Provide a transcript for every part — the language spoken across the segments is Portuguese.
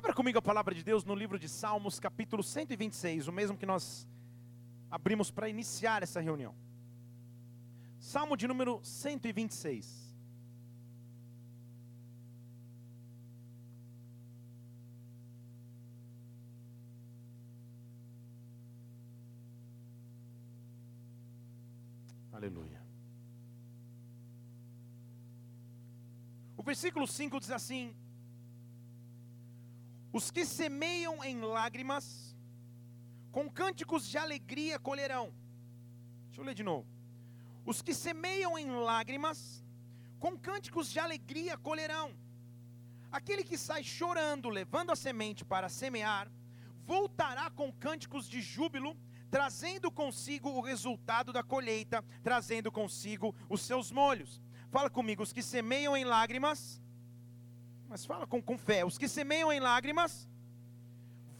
Abra comigo a palavra de Deus no livro de Salmos, capítulo 126, o mesmo que nós abrimos para iniciar essa reunião. Salmo de número 126. Aleluia. O versículo 5 diz assim: Os que semeiam em lágrimas, com cânticos de alegria colherão. Deixa eu ler de novo. Os que semeiam em lágrimas, com cânticos de alegria colherão. Aquele que sai chorando, levando a semente para semear, voltará com cânticos de júbilo, trazendo consigo o resultado da colheita, trazendo consigo os seus molhos. Fala comigo, os que semeiam em lágrimas, mas fala com, com fé, os que semeiam em lágrimas,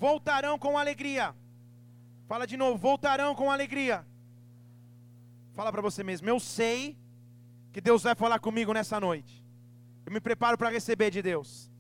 voltarão com alegria. Fala de novo, voltarão com alegria. Fala para você mesmo, eu sei que Deus vai falar comigo nessa noite. Eu me preparo para receber de Deus.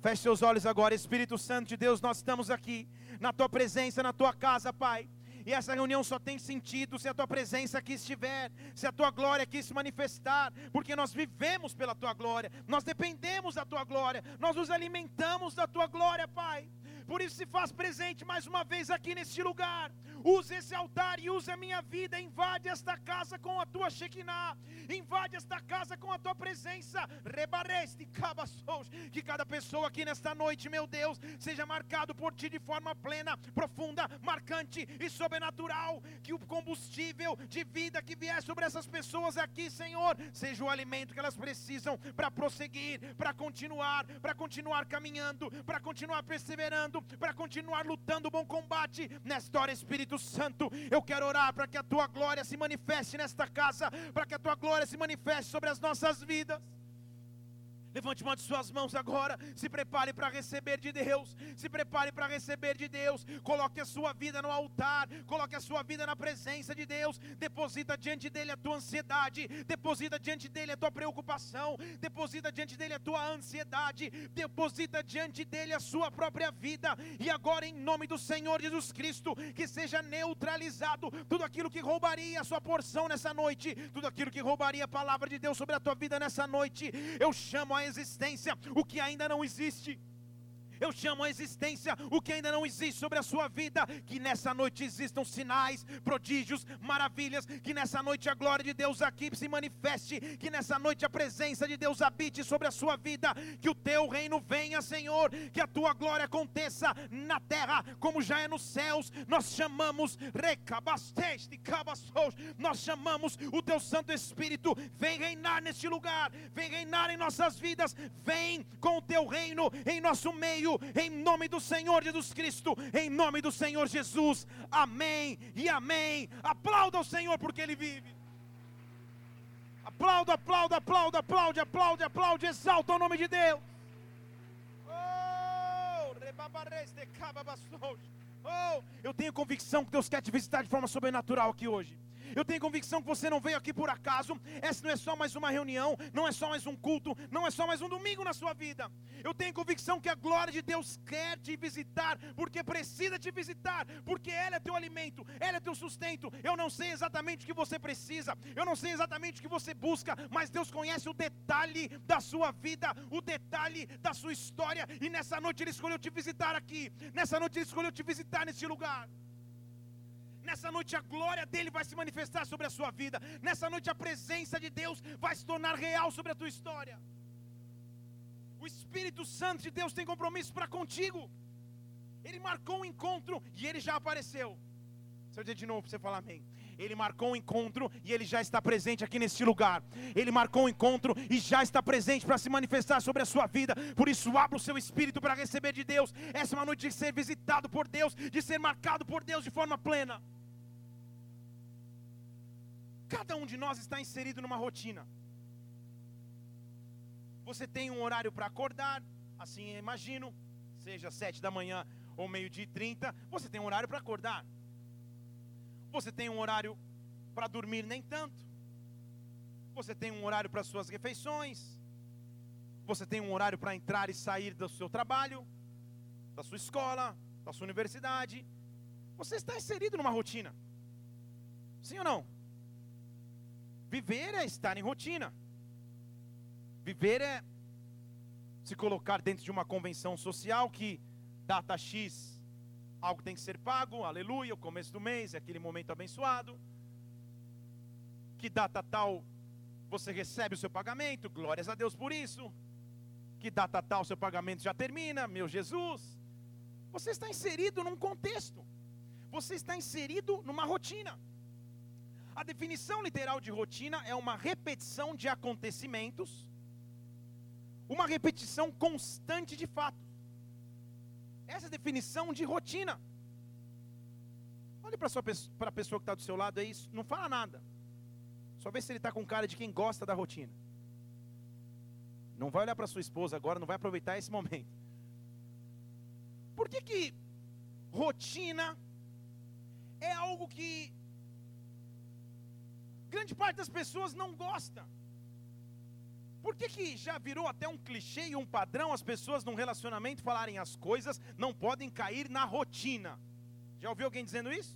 Feche seus olhos agora, Espírito Santo de Deus, nós estamos aqui na tua presença, na tua casa, Pai. E essa reunião só tem sentido se a tua presença aqui estiver, se a tua glória aqui se manifestar, porque nós vivemos pela tua glória, nós dependemos da tua glória, nós nos alimentamos da tua glória, Pai. Por isso se faz presente mais uma vez aqui neste lugar. Use esse altar e use a minha vida. Invade esta casa com a tua Shekinah. Invade esta casa com a tua presença. Rebareste, cabaços. Que cada pessoa aqui nesta noite, meu Deus, seja marcado por ti de forma plena, profunda, marcante e sobrenatural. Que o combustível de vida que vier sobre essas pessoas aqui, Senhor, seja o alimento que elas precisam para prosseguir, para continuar, para continuar caminhando, para continuar perseverando, para continuar lutando o bom combate nesta hora, Espírito Espírito Santo, eu quero orar para que a tua glória se manifeste nesta casa, para que a tua glória se manifeste sobre as nossas vidas. Levante uma de suas mãos agora. Se prepare para receber de Deus. Se prepare para receber de Deus. Coloque a sua vida no altar. Coloque a sua vida na presença de Deus. Deposita diante dele a tua ansiedade. Deposita diante dele a tua preocupação. Deposita diante dele a tua ansiedade. Deposita diante dele a sua própria vida. E agora, em nome do Senhor Jesus Cristo, que seja neutralizado tudo aquilo que roubaria a sua porção nessa noite. Tudo aquilo que roubaria a palavra de Deus sobre a tua vida nessa noite. Eu chamo a existência o que ainda não existe. Eu chamo a existência o que ainda não existe sobre a sua vida. Que nessa noite existam sinais, prodígios, maravilhas. Que nessa noite a glória de Deus aqui se manifeste. Que nessa noite a presença de Deus habite sobre a sua vida. Que o teu reino venha, Senhor. Que a tua glória aconteça na terra como já é nos céus. Nós chamamos recabasteste, cabaços. Nós chamamos o teu Santo Espírito. Vem reinar neste lugar. Vem reinar em nossas vidas. Vem com o teu reino em nosso meio em nome do Senhor Jesus Cristo, em nome do Senhor Jesus. Amém e amém. Aplauda o Senhor porque Ele vive. Aplauda, aplauda, aplauda, aplaude, aplaude, aplaude, exalta o nome de Deus. Oh, oh, eu tenho convicção que Deus quer te visitar de forma sobrenatural aqui hoje. Eu tenho convicção que você não veio aqui por acaso. Essa não é só mais uma reunião, não é só mais um culto, não é só mais um domingo na sua vida. Eu tenho convicção que a glória de Deus quer te visitar, porque precisa te visitar, porque ela é teu alimento, ela é teu sustento. Eu não sei exatamente o que você precisa, eu não sei exatamente o que você busca, mas Deus conhece o detalhe da sua vida, o detalhe da sua história, e nessa noite Ele escolheu te visitar aqui, nessa noite Ele escolheu te visitar neste lugar. Nessa noite a glória dele vai se manifestar sobre a sua vida. Nessa noite a presença de Deus vai se tornar real sobre a tua história. O Espírito Santo de Deus tem compromisso para contigo. Ele marcou um encontro e ele já apareceu. Se eu dizer de novo para você falar amém. Ele marcou um encontro e ele já está presente aqui neste lugar. Ele marcou um encontro e já está presente para se manifestar sobre a sua vida. Por isso, abra o seu espírito para receber de Deus. Essa é uma noite de ser visitado por Deus, de ser marcado por Deus de forma plena. Cada um de nós está inserido numa rotina. Você tem um horário para acordar, assim imagino, seja sete da manhã ou meio-dia e trinta, você tem um horário para acordar. Você tem um horário para dormir nem tanto. Você tem um horário para suas refeições. Você tem um horário para entrar e sair do seu trabalho. da sua escola, da sua universidade. Você está inserido numa rotina. Sim ou não? Viver é estar em rotina. Viver é se colocar dentro de uma convenção social que data X algo tem que ser pago, aleluia, o começo do mês é aquele momento abençoado. Que data tal você recebe o seu pagamento, glórias a Deus por isso. Que data tal seu pagamento já termina, meu Jesus. Você está inserido num contexto, você está inserido numa rotina. A definição literal de rotina é uma repetição de acontecimentos, uma repetição constante de fatos. Essa é a definição de rotina. Olhe para a pessoa que está do seu lado aí, não fala nada. Só vê se ele está com cara de quem gosta da rotina. Não vai olhar para sua esposa agora, não vai aproveitar esse momento. Por que que rotina é algo que grande parte das pessoas não gosta? Por que, que já virou até um clichê e um padrão as pessoas num relacionamento falarem as coisas não podem cair na rotina? Já ouviu alguém dizendo isso?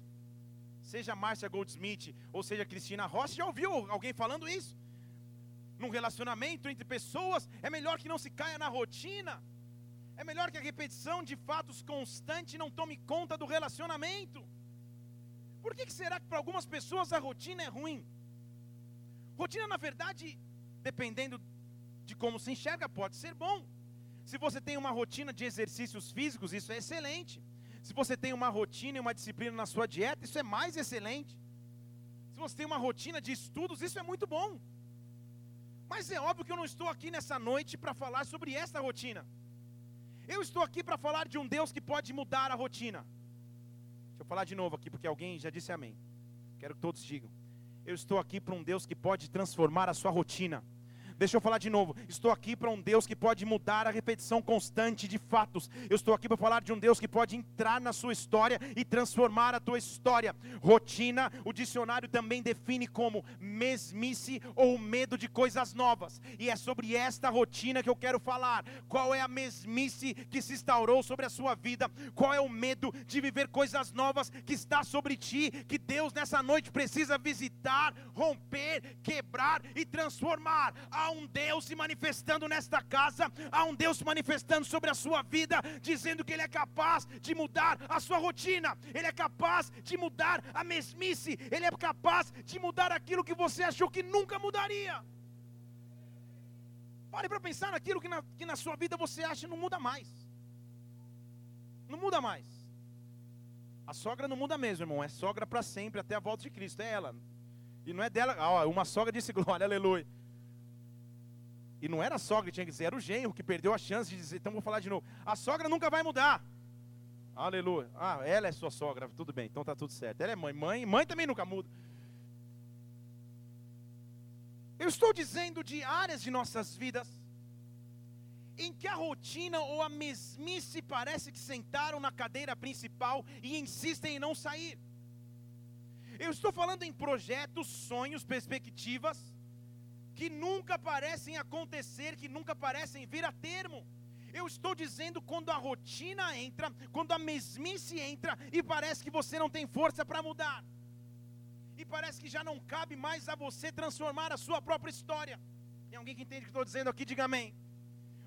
Seja Márcia Goldsmith ou seja Cristina Rossi, já ouviu alguém falando isso? Num relacionamento entre pessoas, é melhor que não se caia na rotina. É melhor que a repetição de fatos constante não tome conta do relacionamento. Por que, que será que para algumas pessoas a rotina é ruim? Rotina, na verdade, dependendo de como se enxerga, pode ser bom. Se você tem uma rotina de exercícios físicos, isso é excelente. Se você tem uma rotina e uma disciplina na sua dieta, isso é mais excelente. Se você tem uma rotina de estudos, isso é muito bom. Mas é óbvio que eu não estou aqui nessa noite para falar sobre essa rotina. Eu estou aqui para falar de um Deus que pode mudar a rotina. Deixa eu falar de novo aqui, porque alguém já disse amém. Quero que todos digam. Eu estou aqui para um Deus que pode transformar a sua rotina. Deixa eu falar de novo. Estou aqui para um Deus que pode mudar a repetição constante de fatos. Eu estou aqui para falar de um Deus que pode entrar na sua história e transformar a tua história. Rotina, o dicionário também define como mesmice ou medo de coisas novas. E é sobre esta rotina que eu quero falar. Qual é a mesmice que se instaurou sobre a sua vida? Qual é o medo de viver coisas novas que está sobre ti? Que Deus nessa noite precisa visitar, romper, quebrar e transformar. Há um Deus se manifestando nesta casa, há um Deus se manifestando sobre a sua vida, dizendo que Ele é capaz de mudar a sua rotina, Ele é capaz de mudar a mesmice, Ele é capaz de mudar aquilo que você achou que nunca mudaria. Pare para pensar naquilo que na, que na sua vida você acha não muda mais. Não muda mais. A sogra não muda mesmo, irmão. É sogra para sempre, até a volta de Cristo. É ela. E não é dela. Ó, uma sogra disse glória, aleluia. E não era a sogra que tinha que dizer, era o genro que perdeu a chance de dizer. Então vou falar de novo. A sogra nunca vai mudar. Aleluia. Ah, ela é sua sogra, tudo bem, então tá tudo certo. Ela é mãe, mãe, mãe também nunca muda. Eu estou dizendo de áreas de nossas vidas em que a rotina ou a mesmice parece que sentaram na cadeira principal e insistem em não sair. Eu estou falando em projetos, sonhos, perspectivas que nunca parecem acontecer, que nunca parecem vir a termo. Eu estou dizendo quando a rotina entra, quando a mesmice entra e parece que você não tem força para mudar. E parece que já não cabe mais a você transformar a sua própria história. Tem alguém que entende o que estou dizendo aqui? Diga amém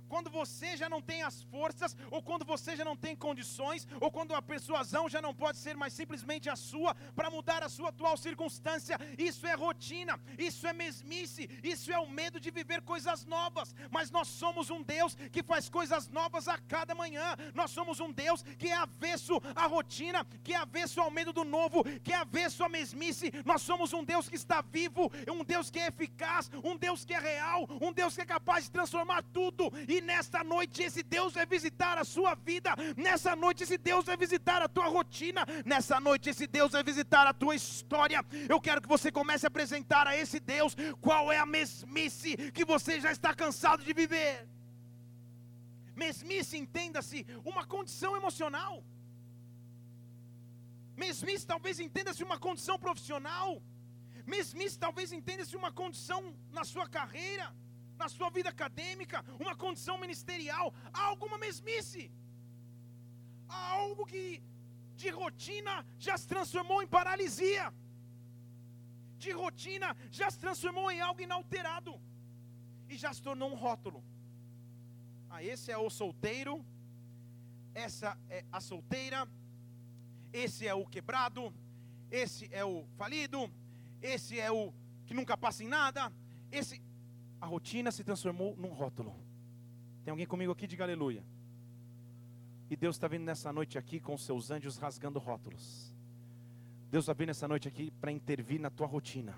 quando você já não tem as forças, ou quando você já não tem condições, ou quando a persuasão já não pode ser mais simplesmente a sua para mudar a sua atual circunstância. Isso é rotina, isso é mesmice, isso é o medo de viver coisas novas. Mas nós somos um Deus que faz coisas novas a cada manhã. Nós somos um Deus que é avesso à rotina, que é avesso ao medo do novo, que é avesso à mesmice. Nós somos um Deus que está vivo, um Deus que é eficaz, um Deus que é real, um Deus que é capaz de transformar tudo e e nesta noite esse Deus vai visitar a sua vida. Nessa noite esse Deus vai visitar a tua rotina. Nessa noite esse Deus vai visitar a tua história. Eu quero que você comece a apresentar a esse Deus qual é a mesmice que você já está cansado de viver. Mesmice, entenda-se, uma condição emocional. Mesmice talvez entenda-se uma condição profissional. Mesmice talvez entenda-se uma condição na sua carreira na sua vida acadêmica, uma condição ministerial, há alguma mesmice. algo que de rotina já se transformou em paralisia. De rotina já se transformou em algo inalterado. E já se tornou um rótulo. Ah, esse é o solteiro. Essa é a solteira. Esse é o quebrado. Esse é o falido. Esse é o que nunca passa em nada. Esse a rotina se transformou num rótulo. Tem alguém comigo aqui? Diga aleluia. E Deus está vindo nessa noite aqui com seus anjos rasgando rótulos. Deus está vindo nessa noite aqui para intervir na tua rotina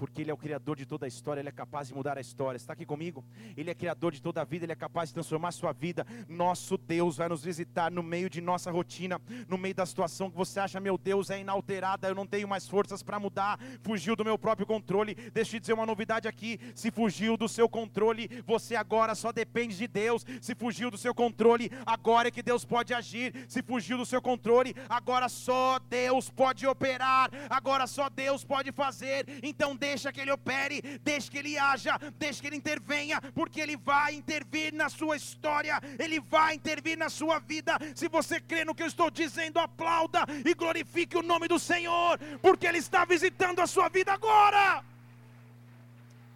porque Ele é o Criador de toda a história, Ele é capaz de mudar a história. Está aqui comigo? Ele é Criador de toda a vida, Ele é capaz de transformar a sua vida. Nosso Deus vai nos visitar no meio de nossa rotina, no meio da situação que você acha, meu Deus, é inalterada, eu não tenho mais forças para mudar, fugiu do meu próprio controle. Deixa eu dizer uma novidade aqui: se fugiu do seu controle, você agora só depende de Deus. Se fugiu do seu controle, agora é que Deus pode agir. Se fugiu do seu controle, agora só Deus pode operar, agora só Deus pode fazer. Então, Deus deixa que Ele opere, deixa que Ele haja, deixa que Ele intervenha, porque Ele vai intervir na sua história, Ele vai intervir na sua vida. Se você crê no que eu estou dizendo, aplauda e glorifique o nome do Senhor, porque Ele está visitando a sua vida agora.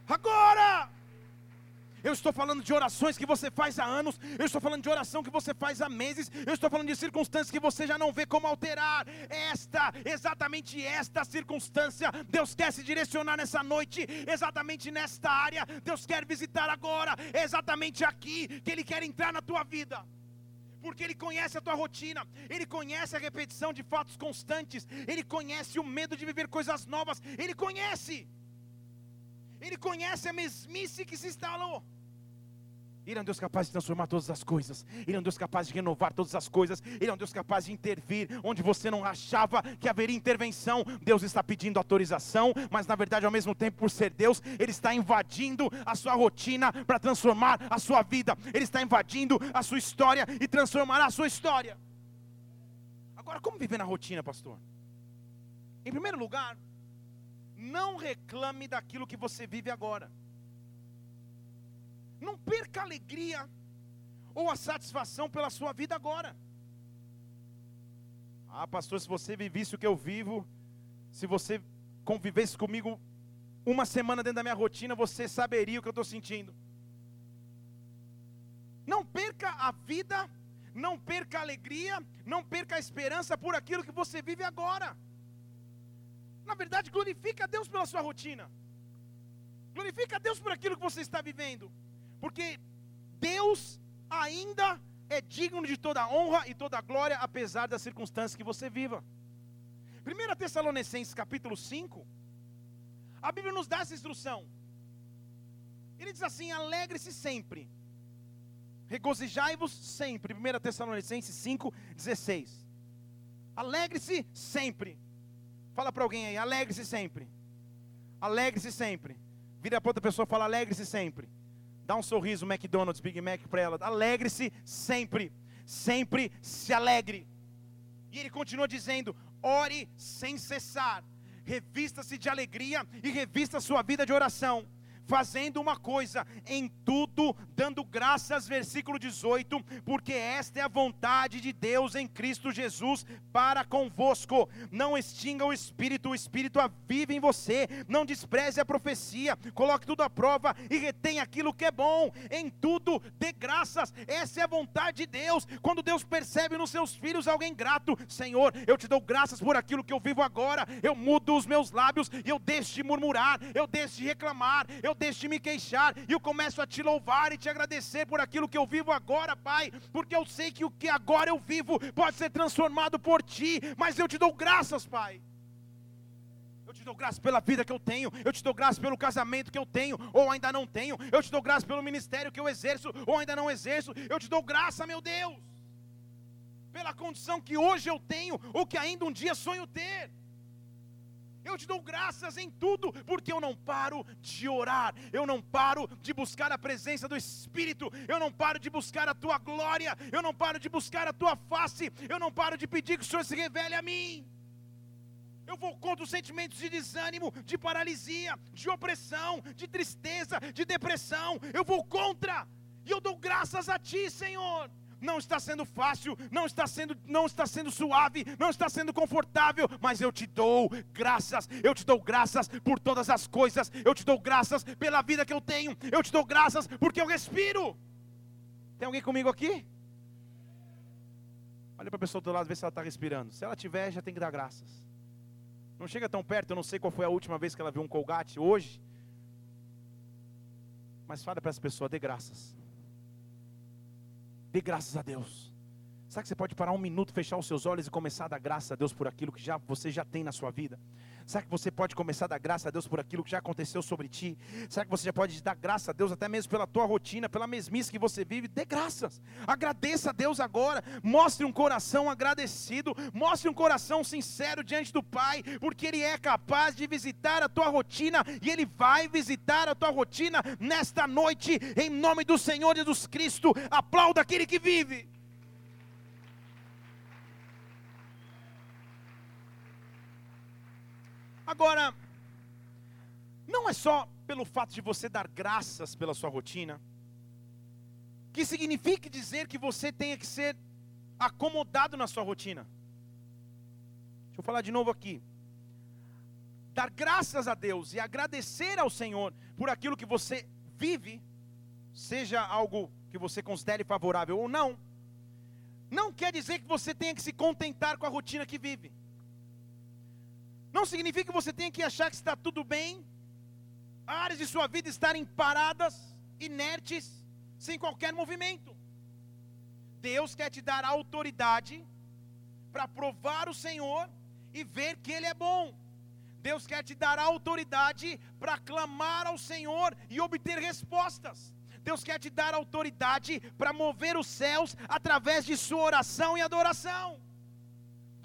Agora! Eu estou falando de orações que você faz há anos. Eu estou falando de oração que você faz há meses. Eu estou falando de circunstâncias que você já não vê como alterar. Esta, exatamente esta circunstância, Deus quer se direcionar nessa noite, exatamente nesta área. Deus quer visitar agora, exatamente aqui, que Ele quer entrar na tua vida porque Ele conhece a tua rotina, Ele conhece a repetição de fatos constantes, Ele conhece o medo de viver coisas novas, Ele conhece, Ele conhece a mesmice que se instalou. Ele é um Deus capaz de transformar todas as coisas. Ele é um Deus capaz de renovar todas as coisas. Ele é um Deus capaz de intervir onde você não achava que haveria intervenção. Deus está pedindo autorização, mas na verdade, ao mesmo tempo, por ser Deus, Ele está invadindo a sua rotina para transformar a sua vida. Ele está invadindo a sua história e transformará a sua história. Agora, como viver na rotina, pastor? Em primeiro lugar, não reclame daquilo que você vive agora. Não perca a alegria ou a satisfação pela sua vida agora. Ah, pastor, se você vivesse o que eu vivo, se você convivesse comigo uma semana dentro da minha rotina, você saberia o que eu estou sentindo. Não perca a vida, não perca a alegria, não perca a esperança por aquilo que você vive agora. Na verdade, glorifica a Deus pela sua rotina. Glorifica a Deus por aquilo que você está vivendo. Porque Deus ainda é digno de toda honra e toda glória, apesar das circunstâncias que você viva. 1 Tessalonicenses capítulo 5, a Bíblia nos dá essa instrução. Ele diz assim: alegre-se sempre, regozijai-vos sempre. 1 Tessalonicenses 5, 16. Alegre-se sempre. Fala para alguém aí, alegre-se sempre. Alegre-se sempre. Vira para outra pessoa e fala, alegre-se sempre. Dá um sorriso McDonald's, Big Mac para ela. Alegre-se sempre. Sempre se alegre. E ele continua dizendo: ore sem cessar. Revista-se de alegria e revista sua vida de oração fazendo uma coisa, em tudo dando graças, versículo 18, porque esta é a vontade de Deus em Cristo Jesus para convosco. Não extinga o espírito, o espírito vive em você. Não despreze a profecia, coloque tudo à prova e retenha aquilo que é bom. Em tudo dê graças. Essa é a vontade de Deus. Quando Deus percebe nos seus filhos alguém grato, Senhor, eu te dou graças por aquilo que eu vivo agora. Eu mudo os meus lábios e eu deixo de murmurar, eu deixo de reclamar, eu eu deixo de me queixar e eu começo a te louvar e te agradecer por aquilo que eu vivo agora, Pai, porque eu sei que o que agora eu vivo pode ser transformado por Ti, mas eu te dou graças, Pai. Eu te dou graças pela vida que eu tenho, eu te dou graças pelo casamento que eu tenho, ou ainda não tenho, eu te dou graças pelo ministério que eu exerço, ou ainda não exerço, eu te dou graça, meu Deus, pela condição que hoje eu tenho, ou que ainda um dia sonho ter. Eu te dou graças em tudo, porque eu não paro de orar, eu não paro de buscar a presença do Espírito, eu não paro de buscar a tua glória, eu não paro de buscar a tua face, eu não paro de pedir que o Senhor se revele a mim. Eu vou contra os sentimentos de desânimo, de paralisia, de opressão, de tristeza, de depressão. Eu vou contra. E eu dou graças a Ti, Senhor. Não está sendo fácil, não está sendo, não está sendo suave, não está sendo confortável, mas eu te dou graças, eu te dou graças por todas as coisas, eu te dou graças pela vida que eu tenho, eu te dou graças porque eu respiro. Tem alguém comigo aqui? Olha para a pessoa do lado, vê se ela está respirando. Se ela tiver, já tem que dar graças. Não chega tão perto, eu não sei qual foi a última vez que ela viu um colgate hoje. Mas fala para essa pessoa, dê graças. Dê graças a Deus. Será que você pode parar um minuto, fechar os seus olhos e começar a dar graças a Deus por aquilo que já, você já tem na sua vida? Será que você pode começar a dar graça a Deus por aquilo que já aconteceu sobre ti? Será que você já pode dar graça a Deus até mesmo pela tua rotina, pela mesmice que você vive? Dê graças. Agradeça a Deus agora. Mostre um coração agradecido. Mostre um coração sincero diante do Pai, porque Ele é capaz de visitar a tua rotina e Ele vai visitar a tua rotina nesta noite, em nome do Senhor Jesus Cristo. Aplauda aquele que vive. Agora, não é só pelo fato de você dar graças pela sua rotina, que signifique dizer que você tenha que ser acomodado na sua rotina. Deixa eu falar de novo aqui. Dar graças a Deus e agradecer ao Senhor por aquilo que você vive, seja algo que você considere favorável ou não, não quer dizer que você tenha que se contentar com a rotina que vive. Não significa que você tenha que achar que está tudo bem, áreas de sua vida estarem paradas, inertes, sem qualquer movimento. Deus quer te dar autoridade para provar o Senhor e ver que Ele é bom. Deus quer te dar autoridade para clamar ao Senhor e obter respostas. Deus quer te dar autoridade para mover os céus através de sua oração e adoração.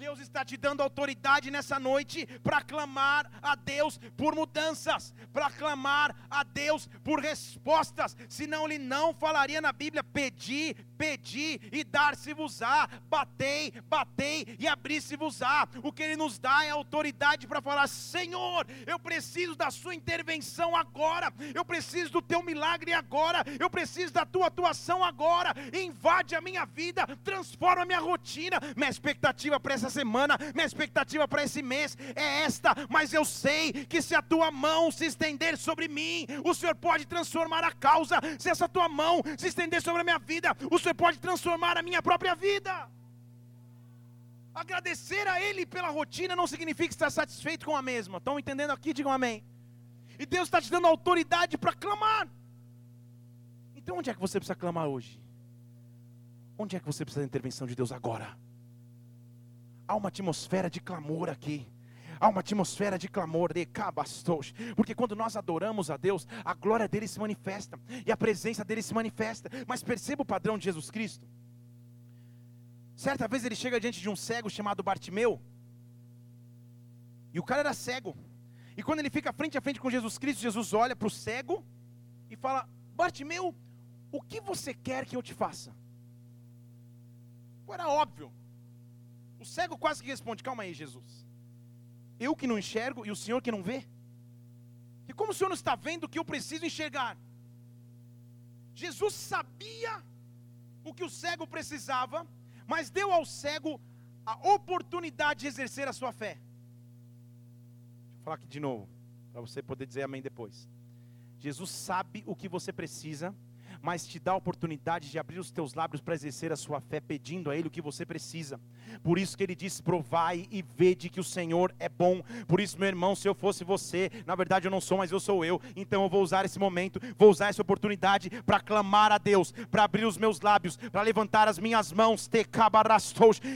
Deus está te dando autoridade nessa noite para clamar a Deus por mudanças, para clamar a Deus por respostas, senão Ele não falaria na Bíblia: pedi, pedi e dar-se-vos-á, batei, batei e abri-se-vos-á. O que Ele nos dá é autoridade para falar: Senhor, eu preciso da Sua intervenção agora, eu preciso do Teu milagre agora, eu preciso da Tua atuação agora, invade a minha vida, transforma a minha rotina, minha expectativa para essa semana, minha expectativa para esse mês é esta, mas eu sei que se a tua mão se estender sobre mim, o Senhor pode transformar a causa, se essa tua mão se estender sobre a minha vida, o Senhor pode transformar a minha própria vida. Agradecer a Ele pela rotina não significa estar satisfeito com a mesma. Estão entendendo aqui? Digam amém. E Deus está te dando autoridade para clamar. Então onde é que você precisa clamar hoje? Onde é que você precisa da intervenção de Deus agora? Há uma atmosfera de clamor aqui. Há uma atmosfera de clamor, de cabastos, porque quando nós adoramos a Deus, a glória dele se manifesta e a presença dele se manifesta. Mas perceba o padrão de Jesus Cristo. Certa vez ele chega diante de um cego chamado Bartimeu, e o cara era cego. E quando ele fica frente a frente com Jesus Cristo, Jesus olha para o cego e fala: Bartimeu, o que você quer que eu te faça? Era óbvio, cego quase que responde: Calma aí, Jesus. Eu que não enxergo e o Senhor que não vê? E como o Senhor não está vendo que eu preciso enxergar? Jesus sabia o que o cego precisava, mas deu ao cego a oportunidade de exercer a sua fé. Deixa eu falar aqui de novo, para você poder dizer amém depois. Jesus sabe o que você precisa mas te dá a oportunidade de abrir os teus lábios para exercer a sua fé, pedindo a Ele o que você precisa. Por isso que Ele diz: provai e vede que o Senhor é bom. Por isso, meu irmão, se eu fosse você, na verdade eu não sou, mas eu sou eu, então eu vou usar esse momento, vou usar essa oportunidade para clamar a Deus, para abrir os meus lábios, para levantar as minhas mãos,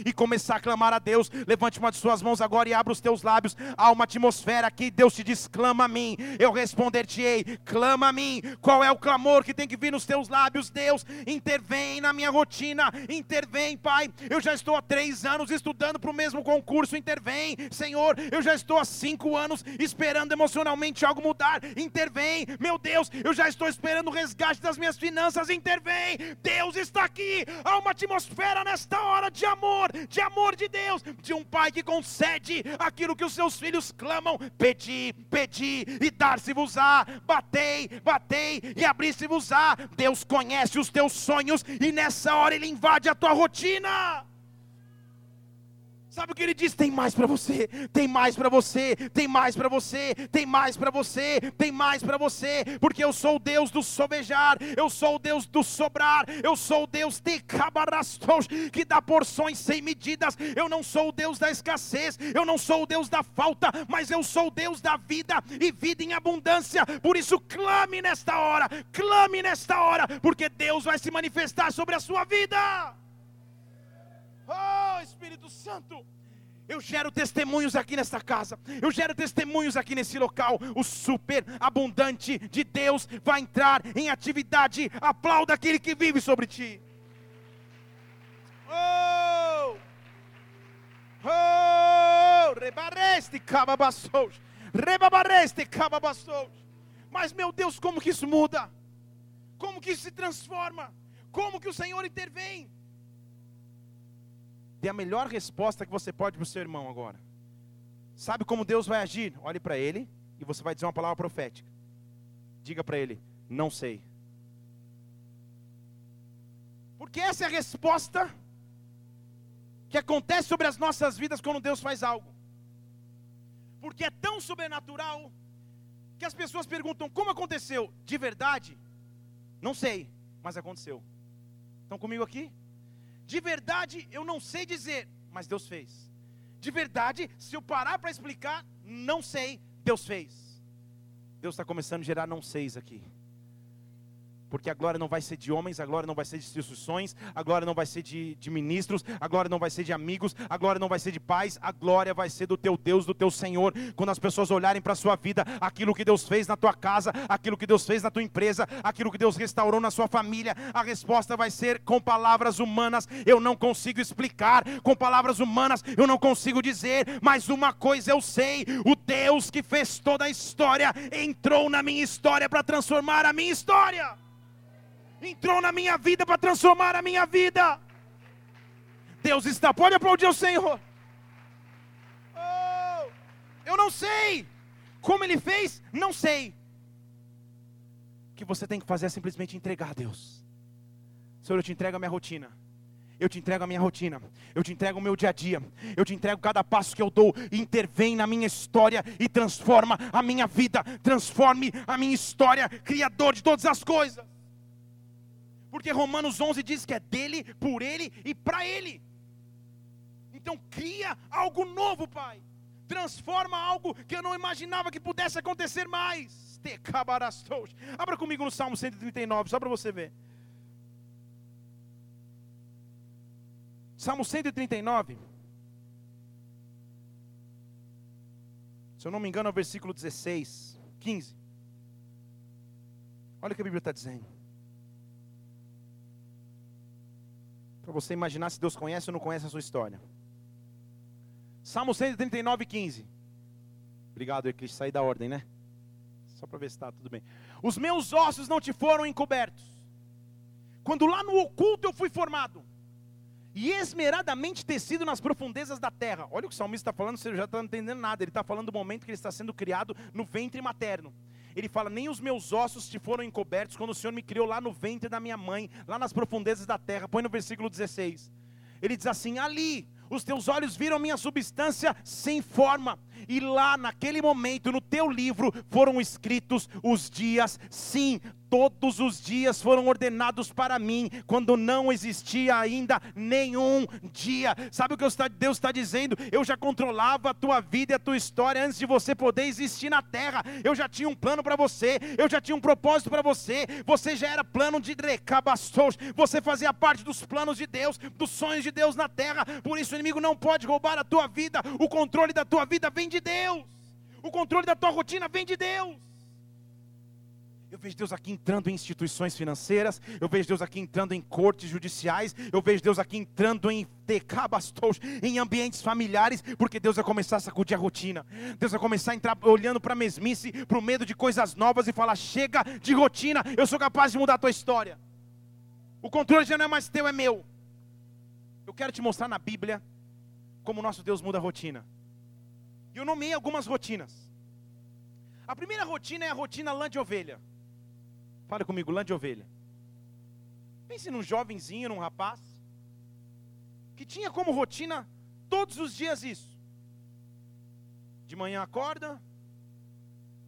e começar a clamar a Deus. Levante uma de suas mãos agora e abra os teus lábios. Há uma atmosfera aqui, Deus te diz: clama a mim, eu responder-te-ei, clama a mim. Qual é o clamor que tem que vir nos teus teus lábios, Deus, intervém na minha rotina, intervém, Pai. Eu já estou há três anos estudando para o mesmo concurso, intervém, Senhor. Eu já estou há cinco anos esperando emocionalmente algo mudar, intervém, meu Deus. Eu já estou esperando o resgate das minhas finanças, intervém. Deus está aqui. Há uma atmosfera nesta hora de amor, de amor de Deus, de um Pai que concede aquilo que os seus filhos clamam: pedi, pedi e dar-se-vos-á, batei, batei e abrir-se-vos-á. Deus conhece os teus sonhos e nessa hora Ele invade a tua rotina. Sabe o que ele diz? Tem mais para você, tem mais para você, tem mais para você, tem mais para você, tem mais para você, porque eu sou o Deus do sobejar, eu sou o Deus do sobrar, eu sou o Deus de cabarastos, que dá porções sem medidas. Eu não sou o Deus da escassez, eu não sou o Deus da falta, mas eu sou o Deus da vida e vida em abundância. Por isso clame nesta hora, clame nesta hora, porque Deus vai se manifestar sobre a sua vida. Oh, Espírito Santo. Eu gero testemunhos aqui nesta casa. Eu gero testemunhos aqui nesse local. O super abundante de Deus vai entrar em atividade. Aplauda aquele que vive sobre ti. Oh! Oh! Rebareste. Rebabareste cababassous. Mas meu Deus, como que isso muda? Como que isso se transforma? Como que o Senhor intervém? Dê a melhor resposta que você pode para o seu irmão agora. Sabe como Deus vai agir? Olhe para ele e você vai dizer uma palavra profética. Diga para ele: Não sei. Porque essa é a resposta que acontece sobre as nossas vidas quando Deus faz algo. Porque é tão sobrenatural que as pessoas perguntam: Como aconteceu? De verdade? Não sei, mas aconteceu. Estão comigo aqui? De verdade, eu não sei dizer, mas Deus fez. De verdade, se eu parar para explicar, não sei, Deus fez. Deus está começando a gerar não seis aqui porque a glória não vai ser de homens, a glória não vai ser de instituições, a glória não vai ser de, de, ministros, a glória não vai ser de amigos, a glória não vai ser de pais, a glória vai ser do teu Deus, do teu Senhor. Quando as pessoas olharem para a sua vida, aquilo que Deus fez na tua casa, aquilo que Deus fez na tua empresa, aquilo que Deus restaurou na sua família, a resposta vai ser com palavras humanas. Eu não consigo explicar, com palavras humanas eu não consigo dizer, mas uma coisa eu sei: o Deus que fez toda a história entrou na minha história para transformar a minha história entrou na minha vida para transformar a minha vida. Deus está, pode aplaudir o Senhor. Oh, eu não sei como Ele fez, não sei. O que você tem que fazer é simplesmente entregar a Deus. Senhor, eu te entrego a minha rotina. Eu te entrego a minha rotina, eu te entrego o meu dia a dia, eu te entrego cada passo que eu dou, intervém na minha história e transforma a minha vida, transforme a minha história, Criador de todas as coisas porque Romanos 11 diz que é dele, por ele e para ele. Então cria algo novo, Pai. Transforma algo que eu não imaginava que pudesse acontecer mais. Abra comigo no Salmo 139, só para você ver. Salmo 139. Se eu não me engano, é o versículo 16, 15. Olha o que a Bíblia está dizendo. Para você imaginar se Deus conhece ou não conhece a sua história. Salmo 139, 15. Obrigado, quis sair da ordem, né? Só para ver se está tudo bem. Os meus ossos não te foram encobertos. Quando lá no oculto eu fui formado. E esmeradamente tecido nas profundezas da terra. Olha o que o salmista está falando, você já está entendendo nada. Ele está falando do momento que ele está sendo criado no ventre materno. Ele fala: Nem os meus ossos te foram encobertos quando o Senhor me criou lá no ventre da minha mãe, lá nas profundezas da terra. Põe no versículo 16. Ele diz assim: Ali os teus olhos viram minha substância sem forma, e lá naquele momento, no teu livro, foram escritos os dias, sim, todos os dias foram ordenados para mim, quando não existia ainda nenhum dia. Sabe o que Deus está dizendo? Eu já controlava a tua vida e a tua história antes de você poder existir na terra. Eu já tinha um plano para você, eu já tinha um propósito para você. Você já era plano de recabastos, você fazia parte dos planos de Deus, dos sonhos de Deus na terra. Por isso o inimigo não pode roubar a tua vida. O controle da tua vida vem de Deus. O controle da tua rotina vem de Deus. Eu vejo Deus aqui entrando em instituições financeiras, eu vejo Deus aqui entrando em cortes judiciais, eu vejo Deus aqui entrando em tecabastos, em ambientes familiares, porque Deus vai começar a sacudir a rotina. Deus vai começar a entrar olhando para a mesmice, para o medo de coisas novas e falar: chega de rotina, eu sou capaz de mudar a tua história. O controle já não é mais teu, é meu. Eu quero te mostrar na Bíblia como o nosso Deus muda a rotina. E eu nomeei algumas rotinas. A primeira rotina é a rotina lã de ovelha. Fala comigo, lã de ovelha. Pense num jovenzinho, num rapaz, que tinha como rotina todos os dias isso. De manhã acorda,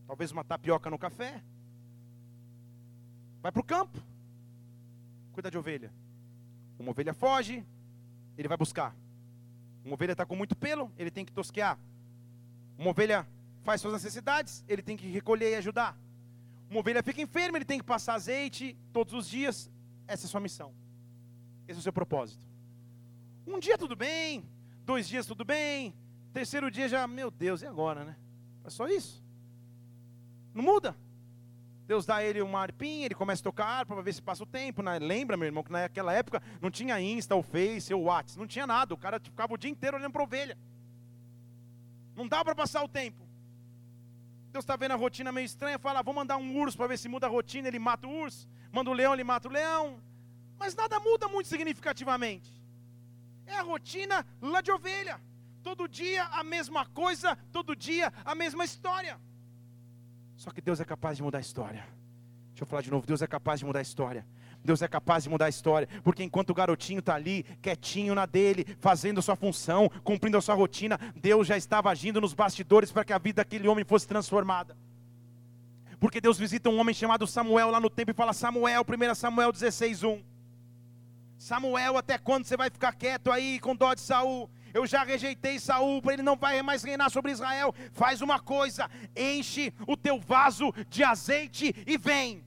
talvez uma tapioca no café, vai para o campo, cuida de ovelha. Uma ovelha foge, ele vai buscar. Uma ovelha está com muito pelo, ele tem que tosquear. Uma ovelha faz suas necessidades, ele tem que recolher e ajudar. Uma ovelha fica enferma, ele tem que passar azeite todos os dias. Essa é a sua missão. Esse é o seu propósito. Um dia tudo bem, dois dias tudo bem, terceiro dia já, meu Deus, e agora, né? É só isso. Não muda. Deus dá a ele uma arpinha, ele começa a tocar para ver se passa o tempo. Né? Lembra, meu irmão, que naquela época não tinha Insta, ou Face, ou WhatsApp, não tinha nada. O cara ficava o dia inteiro olhando para a ovelha. Não dá para passar o tempo. Deus está vendo a rotina meio estranha, fala, vou mandar um urso para ver se muda a rotina, ele mata o urso. Manda o leão, ele mata o leão. Mas nada muda muito significativamente. É a rotina lá de ovelha. Todo dia a mesma coisa, todo dia a mesma história. Só que Deus é capaz de mudar a história. Deixa eu falar de novo: Deus é capaz de mudar a história. Deus é capaz de mudar a história, porque enquanto o garotinho está ali, quietinho na dele, fazendo a sua função, cumprindo a sua rotina, Deus já estava agindo nos bastidores para que a vida daquele homem fosse transformada. Porque Deus visita um homem chamado Samuel lá no templo e fala: Samuel, 1 Samuel 16, 1. Samuel, até quando você vai ficar quieto aí com dó de Saul? eu já rejeitei Saul, para ele não vai mais reinar sobre Israel. Faz uma coisa, enche o teu vaso de azeite e vem.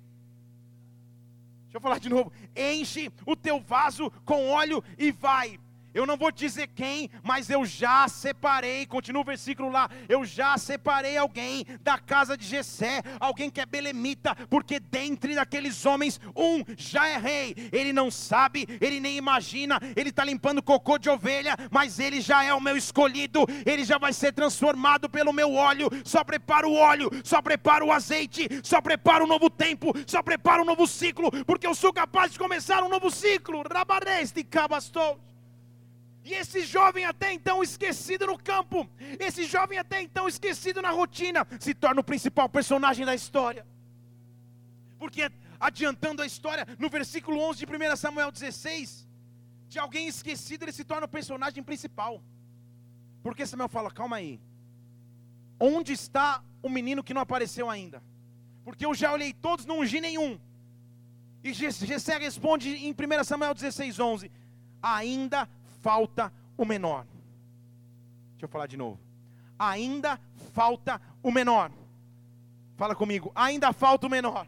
Deixa eu falar de novo. Enche o teu vaso com óleo e vai. Eu não vou dizer quem, mas eu já separei, continua o versículo lá, eu já separei alguém da casa de Jessé, alguém que é belemita, porque dentre daqueles homens um já é rei. Ele não sabe, ele nem imagina, ele está limpando cocô de ovelha, mas ele já é o meu escolhido, ele já vai ser transformado pelo meu óleo. Só prepara o óleo, só prepara o azeite, só prepara um novo tempo, só prepara um novo ciclo, porque eu sou capaz de começar um novo ciclo. Rabareste cabastou. E esse jovem até então esquecido no campo, esse jovem até então esquecido na rotina, se torna o principal personagem da história. Porque adiantando a história, no versículo 11 de 1 Samuel 16, de alguém esquecido ele se torna o personagem principal. Porque Samuel fala: calma aí, onde está o menino que não apareceu ainda? Porque eu já olhei todos, não ungi nenhum. E Jessé responde em 1 Samuel 16, 11: Ainda falta o menor. Deixa eu falar de novo. Ainda falta o menor. Fala comigo, ainda falta o menor.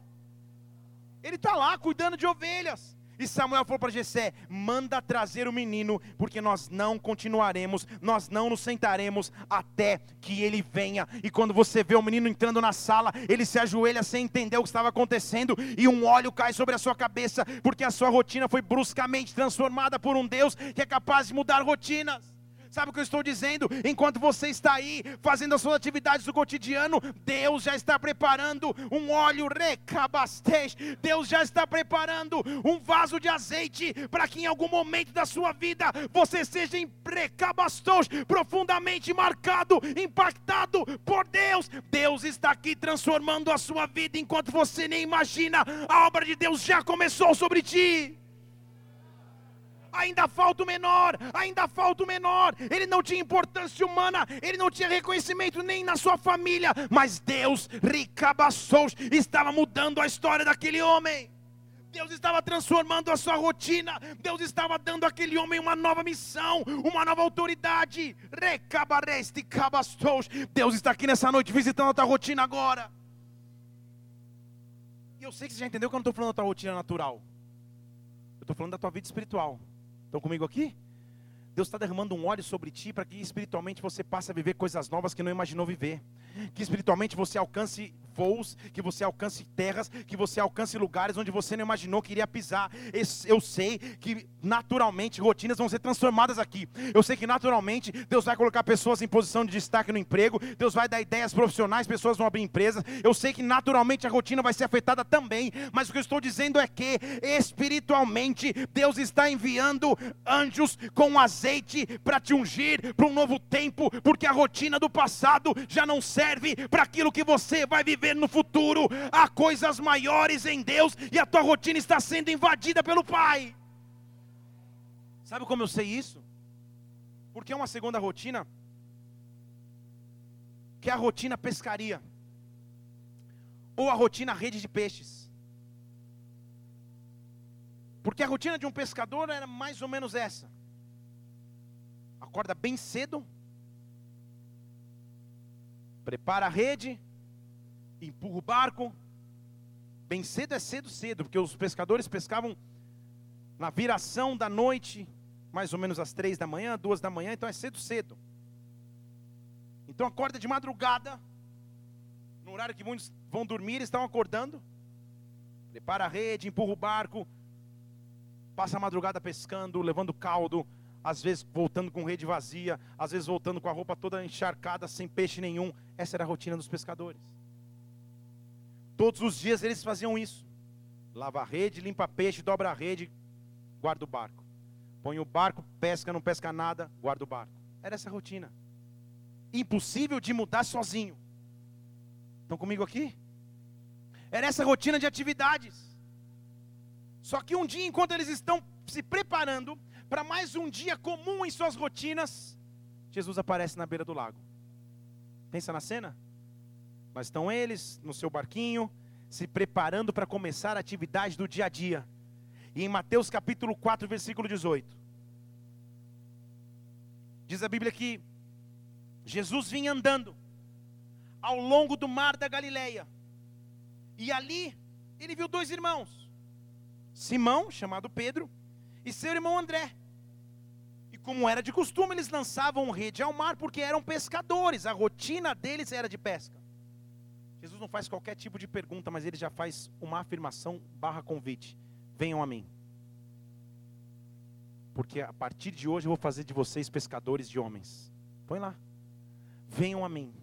Ele está lá cuidando de ovelhas. E Samuel falou para Jessé: manda trazer o menino, porque nós não continuaremos, nós não nos sentaremos até que ele venha. E quando você vê o menino entrando na sala, ele se ajoelha sem entender o que estava acontecendo, e um óleo cai sobre a sua cabeça, porque a sua rotina foi bruscamente transformada por um Deus que é capaz de mudar rotinas. Sabe o que eu estou dizendo? Enquanto você está aí fazendo as suas atividades do cotidiano, Deus já está preparando um óleo recabastez. Deus já está preparando um vaso de azeite para que em algum momento da sua vida você seja recabastos, profundamente marcado, impactado por Deus. Deus está aqui transformando a sua vida enquanto você nem imagina. A obra de Deus já começou sobre ti ainda falta o menor, ainda falta o menor. Ele não tinha importância humana, ele não tinha reconhecimento nem na sua família, mas Deus, Ricabassous, estava mudando a história daquele homem. Deus estava transformando a sua rotina, Deus estava dando àquele homem uma nova missão, uma nova autoridade. Recabareste cabastos. Deus está aqui nessa noite visitando a tua rotina agora. E eu sei que você já entendeu que eu não estou falando da tua rotina natural. Eu estou falando da tua vida espiritual. Estão comigo aqui? Deus está derramando um óleo sobre ti para que espiritualmente você passe a viver coisas novas que não imaginou viver. Que espiritualmente você alcance voos, que você alcance terras, que você alcance lugares onde você não imaginou que iria pisar. Eu sei que naturalmente rotinas vão ser transformadas aqui. Eu sei que naturalmente Deus vai colocar pessoas em posição de destaque no emprego, Deus vai dar ideias profissionais, pessoas vão abrir empresas. Eu sei que naturalmente a rotina vai ser afetada também, mas o que eu estou dizendo é que espiritualmente Deus está enviando anjos com azeite para te ungir para um novo tempo, porque a rotina do passado já não serve para aquilo que você vai viver viver no futuro. Há coisas maiores em Deus e a tua rotina está sendo invadida pelo Pai. Sabe como eu sei isso? Porque é uma segunda rotina, que é a rotina pescaria, ou a rotina rede de peixes. Porque a rotina de um pescador era mais ou menos essa: acorda bem cedo, prepara a rede, empurra o barco. Bem cedo é cedo, cedo, porque os pescadores pescavam na viração da noite, mais ou menos às três da manhã, duas da manhã, então é cedo, cedo. Então acorda de madrugada, no horário que muitos vão dormir, estão acordando. Prepara a rede, empurra o barco, passa a madrugada pescando, levando caldo, às vezes voltando com rede vazia, às vezes voltando com a roupa toda encharcada, sem peixe nenhum. Essa era a rotina dos pescadores. Todos os dias eles faziam isso. Lava a rede, limpa peixe, dobra a rede, guarda o barco. Põe o barco, pesca, não pesca nada, guarda o barco. Era essa rotina. Impossível de mudar sozinho. Estão comigo aqui? Era essa rotina de atividades. Só que um dia, enquanto eles estão se preparando para mais um dia comum em suas rotinas, Jesus aparece na beira do lago. Pensa na cena? Mas estão eles no seu barquinho, se preparando para começar a atividade do dia a dia. E em Mateus capítulo 4, versículo 18, diz a Bíblia que Jesus vinha andando ao longo do mar da Galileia. E ali ele viu dois irmãos, Simão, chamado Pedro, e seu irmão André como era de costume, eles lançavam rede ao mar porque eram pescadores, a rotina deles era de pesca. Jesus não faz qualquer tipo de pergunta, mas ele já faz uma afirmação barra convite. Venham a mim. Porque a partir de hoje eu vou fazer de vocês pescadores de homens. Põe lá. Venham a mim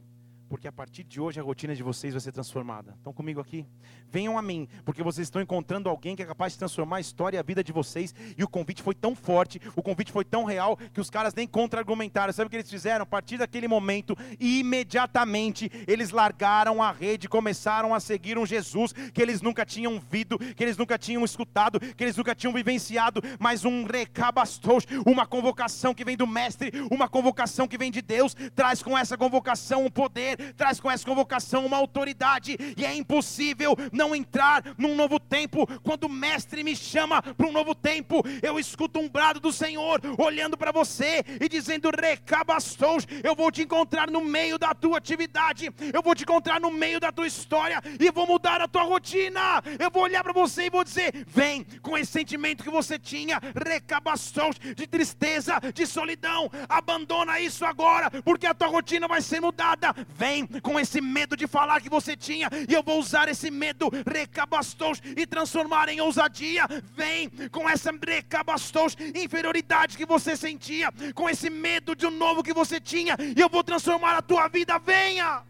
porque a partir de hoje a rotina de vocês vai ser transformada. Estão comigo aqui? Venham a mim, porque vocês estão encontrando alguém que é capaz de transformar a história e a vida de vocês. E o convite foi tão forte, o convite foi tão real, que os caras nem contra-argumentaram. Sabe o que eles fizeram? A partir daquele momento, imediatamente, eles largaram a rede, começaram a seguir um Jesus que eles nunca tinham visto, que eles nunca tinham escutado, que eles nunca tinham vivenciado, mas um recabastou, uma convocação que vem do Mestre, uma convocação que vem de Deus, traz com essa convocação um poder traz com essa convocação uma autoridade, e é impossível não entrar num novo tempo. Quando o Mestre me chama para um novo tempo, eu escuto um brado do Senhor olhando para você e dizendo: Recabastou, eu vou te encontrar no meio da tua atividade, eu vou te encontrar no meio da tua história e vou mudar a tua rotina. Eu vou olhar para você e vou dizer: Vem com esse sentimento que você tinha, recabastou de tristeza, de solidão, abandona isso agora, porque a tua rotina vai ser mudada. Vem Vem com esse medo de falar que você tinha, e eu vou usar esse medo, recabastos, e transformar em ousadia. Vem com essa recabastos, inferioridade que você sentia, com esse medo de um novo que você tinha, e eu vou transformar a tua vida. Venha!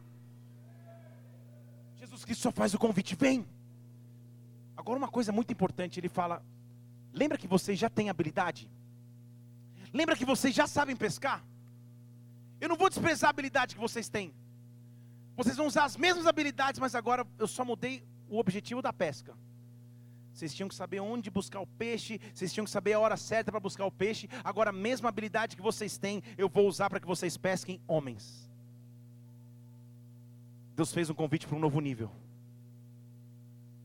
Jesus Cristo só faz o convite, vem. Agora, uma coisa muito importante, ele fala: lembra que vocês já têm habilidade? Lembra que vocês já sabem pescar? Eu não vou desprezar a habilidade que vocês têm. Vocês vão usar as mesmas habilidades, mas agora eu só mudei o objetivo da pesca. Vocês tinham que saber onde buscar o peixe, vocês tinham que saber a hora certa para buscar o peixe. Agora, a mesma habilidade que vocês têm, eu vou usar para que vocês pesquem homens. Deus fez um convite para um novo nível.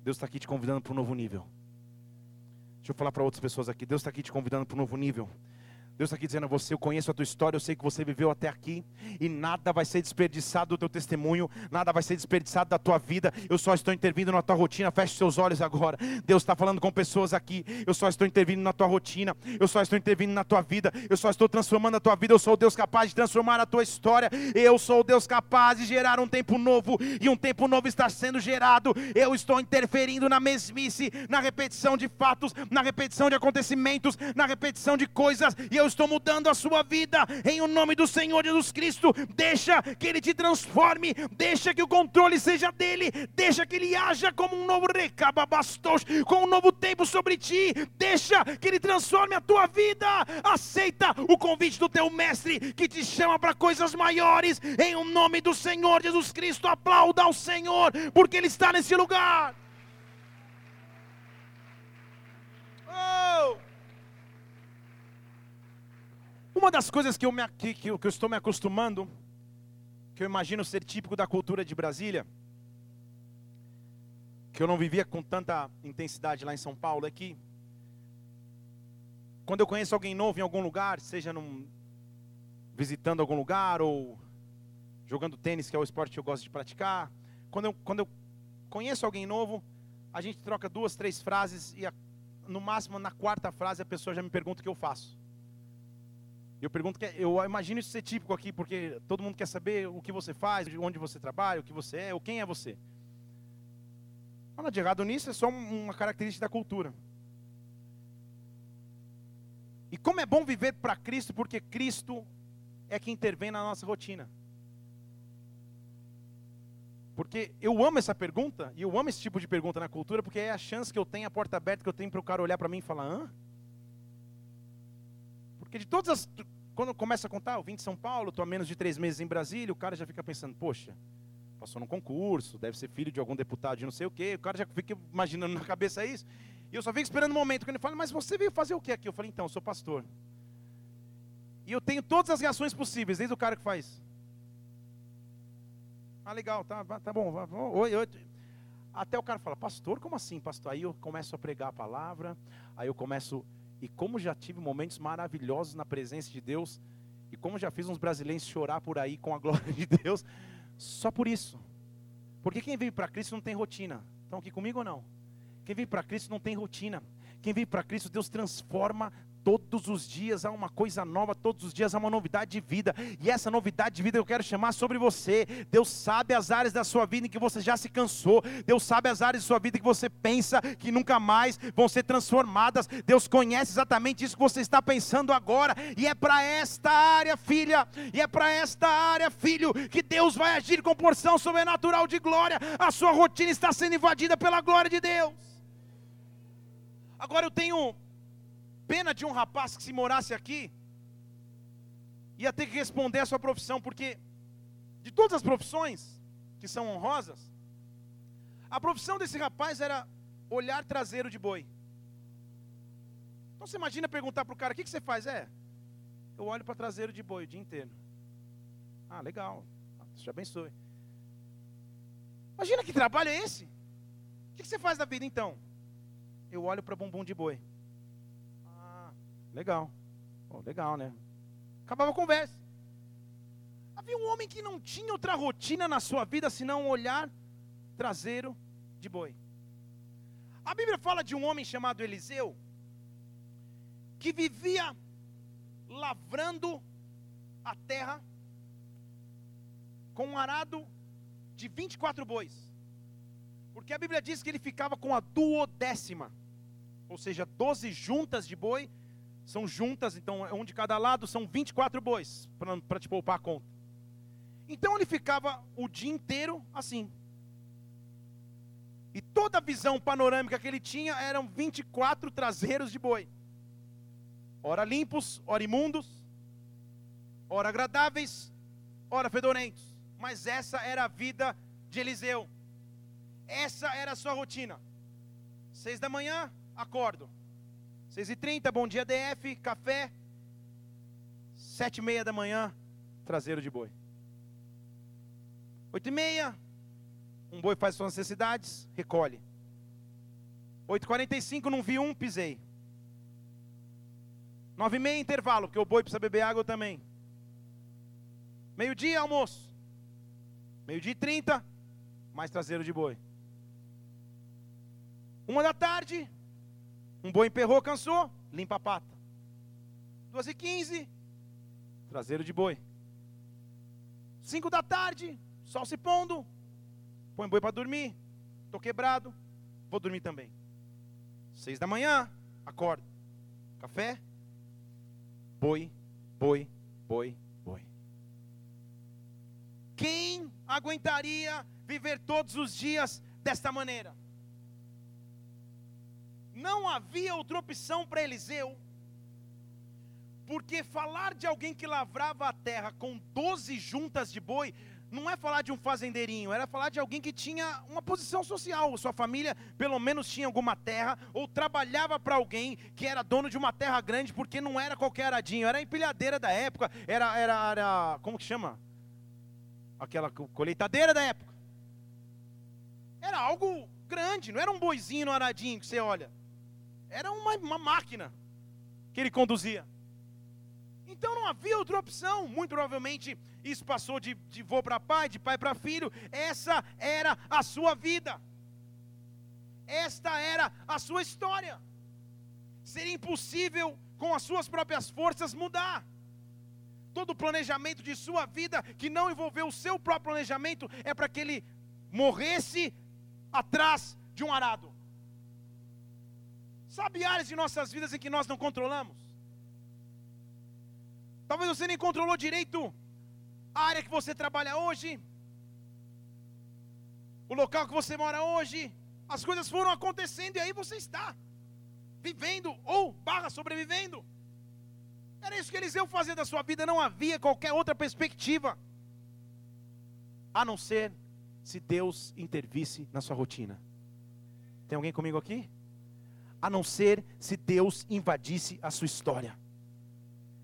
Deus está aqui te convidando para um novo nível. Deixa eu falar para outras pessoas aqui. Deus está aqui te convidando para um novo nível. Deus está aqui dizendo a você: Eu conheço a tua história, eu sei que você viveu até aqui, e nada vai ser desperdiçado do teu testemunho, nada vai ser desperdiçado da tua vida. Eu só estou intervindo na tua rotina. Feche seus olhos agora. Deus está falando com pessoas aqui. Eu só estou intervindo na tua rotina, eu só estou intervindo na tua vida, eu só estou transformando a tua vida. Eu sou o Deus capaz de transformar a tua história. Eu sou o Deus capaz de gerar um tempo novo, e um tempo novo está sendo gerado. Eu estou interferindo na mesmice, na repetição de fatos, na repetição de acontecimentos, na repetição de coisas, e eu eu estou mudando a sua vida em o nome do Senhor Jesus Cristo. Deixa que Ele te transforme, deixa que o controle seja dele, deixa que Ele haja como um novo recababastos, com um novo tempo sobre ti. Deixa que Ele transforme a tua vida. Aceita o convite do teu mestre que te chama para coisas maiores em o nome do Senhor Jesus Cristo. Aplauda ao Senhor, porque Ele está nesse lugar. Oh! Uma das coisas que eu, me, que, que eu estou me acostumando, que eu imagino ser típico da cultura de Brasília, que eu não vivia com tanta intensidade lá em São Paulo, é que quando eu conheço alguém novo em algum lugar, seja num, visitando algum lugar ou jogando tênis, que é o esporte que eu gosto de praticar, quando eu, quando eu conheço alguém novo, a gente troca duas, três frases e a, no máximo na quarta frase a pessoa já me pergunta o que eu faço. Eu pergunto que eu imagino isso ser típico aqui, porque todo mundo quer saber o que você faz, onde você trabalha, o que você é, ou quem é você. Nada de errado nisso, é só uma característica da cultura. E como é bom viver para Cristo, porque Cristo é que intervém na nossa rotina. Porque eu amo essa pergunta, e eu amo esse tipo de pergunta na cultura, porque é a chance que eu tenho, a porta aberta que eu tenho para o cara olhar para mim e falar, hã? Porque de todas as. Quando começa a contar, eu vim de São Paulo, estou há menos de três meses em Brasília, o cara já fica pensando, poxa, passou num concurso, deve ser filho de algum deputado de não sei o quê. O cara já fica imaginando na cabeça isso. E eu só fico esperando o um momento quando ele fala, mas você veio fazer o que aqui? Eu falei, então, eu sou pastor. E eu tenho todas as reações possíveis, desde o cara que faz. Ah, legal, tá, tá bom. Oi, oi. Até o cara fala, pastor, como assim, pastor? Aí eu começo a pregar a palavra, aí eu começo e como já tive momentos maravilhosos na presença de Deus, e como já fiz uns brasileiros chorar por aí com a glória de Deus, só por isso. Porque quem veio para Cristo não tem rotina. Estão aqui comigo ou não? Quem veio para Cristo não tem rotina. Quem veio para Cristo, Deus transforma Todos os dias há uma coisa nova, todos os dias há uma novidade de vida, e essa novidade de vida eu quero chamar sobre você. Deus sabe as áreas da sua vida em que você já se cansou, Deus sabe as áreas da sua vida que você pensa que nunca mais vão ser transformadas. Deus conhece exatamente isso que você está pensando agora, e é para esta área, filha, e é para esta área, filho, que Deus vai agir com porção sobrenatural de glória. A sua rotina está sendo invadida pela glória de Deus. Agora eu tenho pena de um rapaz que se morasse aqui, ia ter que responder a sua profissão, porque de todas as profissões que são honrosas, a profissão desse rapaz era olhar traseiro de boi. Então você imagina perguntar para o cara: o que, que você faz? É, eu olho para traseiro de boi o dia inteiro. Ah, legal, Deus te abençoe. Imagina que trabalho é esse? O que, que você faz da vida então? Eu olho para bumbum de boi. Legal. Oh, legal, né? Acabava a conversa. Havia um homem que não tinha outra rotina na sua vida senão um olhar traseiro de boi. A Bíblia fala de um homem chamado Eliseu que vivia lavrando a terra com um arado de 24 bois. Porque a Bíblia diz que ele ficava com a duodécima, ou seja, 12 juntas de boi são juntas, então é um de cada lado, são 24 bois, para te poupar a conta. Então ele ficava o dia inteiro assim. E toda a visão panorâmica que ele tinha eram 24 traseiros de boi. Ora limpos, ora imundos, ora agradáveis, ora fedorentos. Mas essa era a vida de Eliseu. Essa era a sua rotina. Seis da manhã, acordo. 6h30, bom dia DF, café. 7h30 da manhã, traseiro de boi. 8h30, um boi faz suas necessidades, recolhe. 8h45, não vi um, pisei. 9h30, intervalo, porque o boi precisa beber água também. Meio-dia, almoço. Meio-dia e 30, mais traseiro de boi. Uma da tarde, um boi emperrou, cansou, limpa a pata. Duas e quinze, traseiro de boi. Cinco da tarde, sol se pondo, põe boi para dormir. Estou quebrado, vou dormir também. Seis da manhã, acordo. Café. boi, boi, boi, boi. Quem aguentaria viver todos os dias desta maneira? Não havia outra opção para Eliseu, porque falar de alguém que lavrava a terra com 12 juntas de boi não é falar de um fazendeirinho, era falar de alguém que tinha uma posição social. Sua família, pelo menos, tinha alguma terra, ou trabalhava para alguém que era dono de uma terra grande, porque não era qualquer aradinho, era empilhadeira da época, era, era, era como que chama? Aquela colheitadeira da época. Era algo grande, não era um boizinho no aradinho que você olha, era uma, uma máquina que ele conduzia. Então não havia outra opção. Muito provavelmente isso passou de, de vô para pai, de pai para filho. Essa era a sua vida. Esta era a sua história. Seria impossível, com as suas próprias forças, mudar. Todo o planejamento de sua vida que não envolveu o seu próprio planejamento é para que ele morresse atrás de um arado. Sabe áreas de nossas vidas em que nós não controlamos? Talvez você nem controlou direito a área que você trabalha hoje, o local que você mora hoje. As coisas foram acontecendo e aí você está vivendo ou barra sobrevivendo. Era isso que Eliseu fazia da sua vida, não havia qualquer outra perspectiva a não ser se Deus intervisse na sua rotina. Tem alguém comigo aqui? A não ser se Deus invadisse a sua história.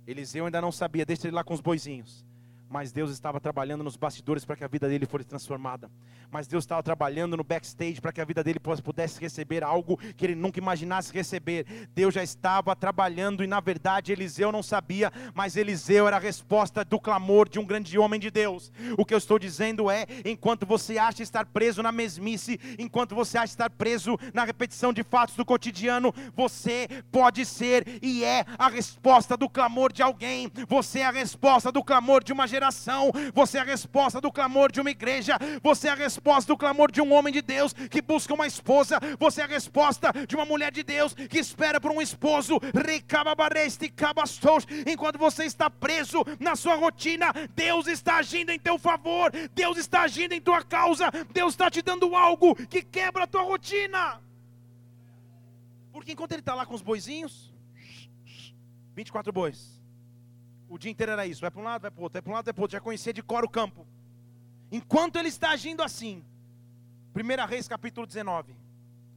Eliseu ainda não sabia, deixa ele lá com os boizinhos. Mas Deus estava trabalhando nos bastidores para que a vida dele fosse transformada. Mas Deus estava trabalhando no backstage para que a vida dele pudesse receber algo que ele nunca imaginasse receber. Deus já estava trabalhando e na verdade Eliseu não sabia, mas Eliseu era a resposta do clamor de um grande homem de Deus. O que eu estou dizendo é: enquanto você acha estar preso na mesmice, enquanto você acha estar preso na repetição de fatos do cotidiano, você pode ser e é a resposta do clamor de alguém. Você é a resposta do clamor de uma geração geração, você é a resposta do clamor de uma igreja, você é a resposta do clamor de um homem de Deus que busca uma esposa, você é a resposta de uma mulher de Deus que espera por um esposo. Enquanto você está preso na sua rotina, Deus está agindo em teu favor, Deus está agindo em tua causa, Deus está te dando algo que quebra a tua rotina. Porque enquanto ele está lá com os boizinhos, 24 bois. O dia inteiro era isso, vai para um lado, vai para o outro, vai para um lado, vai para o outro, já conhecia de cor o campo. Enquanto ele está agindo assim, 1 Reis capítulo 19,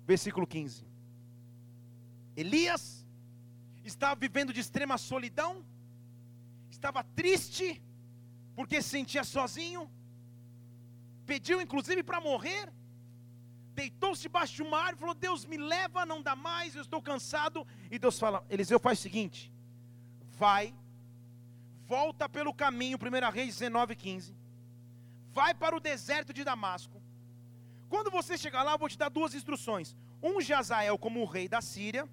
versículo 15. Elias estava vivendo de extrema solidão, estava triste, porque se sentia sozinho, pediu inclusive para morrer, deitou-se debaixo de uma árvore, falou: Deus me leva, não dá mais, eu estou cansado. E Deus fala: Eliseu faz o seguinte: vai volta pelo caminho, 1 Reis 19, 15. Vai para o deserto de Damasco. Quando você chegar lá, eu vou te dar duas instruções: um de Azael como rei da Síria,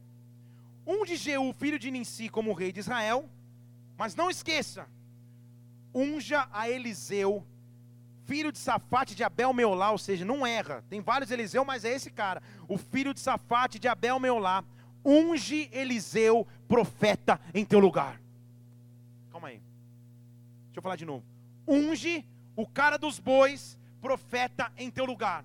um de Jeú, filho de Ninsi, como rei de Israel. Mas não esqueça, unja a Eliseu, filho de Safate de Abel Meolá, ou seja, não erra. Tem vários Eliseu, mas é esse cara, o filho de Safate de Abel Meolá. Unge Eliseu, profeta, em teu lugar. Deixa eu falar de novo. Unge o cara dos bois, profeta em teu lugar.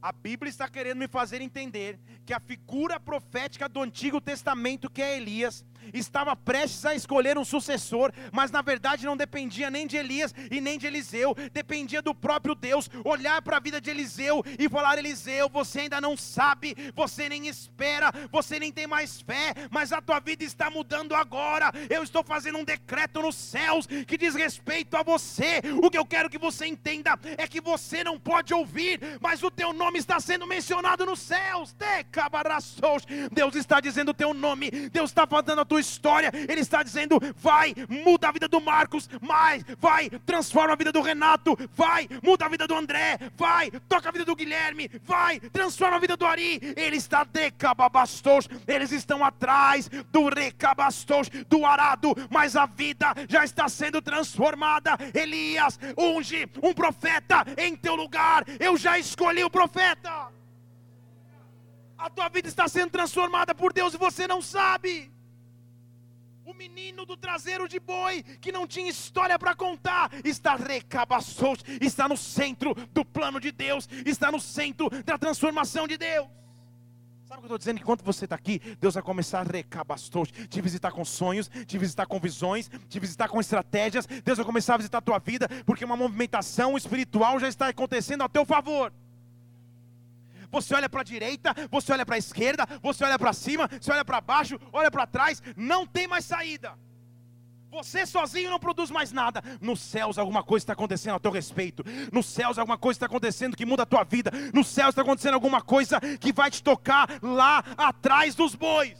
A Bíblia está querendo me fazer entender que a figura profética do Antigo Testamento, que é Elias, estava prestes a escolher um sucessor, mas na verdade não dependia nem de Elias e nem de Eliseu, dependia do próprio Deus olhar para a vida de Eliseu e falar: Eliseu, você ainda não sabe, você nem espera, você nem tem mais fé, mas a tua vida está mudando agora. Eu estou fazendo um decreto nos céus que diz respeito a você. O que eu quero que você entenda é que você não pode ouvir, mas o teu nome está sendo mencionado nos céus. Deus está dizendo o teu nome, Deus está fazendo a tua história. Ele está dizendo: vai, muda a vida do Marcos, mais, vai, transforma a vida do Renato, vai, muda a vida do André, vai, toca a vida do Guilherme, vai, transforma a vida do Ari. Ele está decababastos, eles estão atrás do recabastos, do arado, mas a vida já está sendo transformada. Elias, unge um profeta em teu lugar. Eu já escolhi o profeta. A tua vida está sendo transformada por Deus e você não sabe. O menino do traseiro de boi, que não tinha história para contar, está recabaçou, está no centro do plano de Deus, está no centro da transformação de Deus. Sabe o que eu estou dizendo? Enquanto você está aqui, Deus vai começar a recabastou, te visitar com sonhos, te visitar com visões, te visitar com estratégias. Deus vai começar a visitar a tua vida, porque uma movimentação espiritual já está acontecendo a teu favor. Você olha para a direita, você olha para a esquerda, você olha para cima, você olha para baixo, olha para trás, não tem mais saída. Você sozinho não produz mais nada. Nos céus alguma coisa está acontecendo a teu respeito. Nos céus alguma coisa está acontecendo que muda a tua vida. Nos céus está acontecendo alguma coisa que vai te tocar lá atrás dos bois.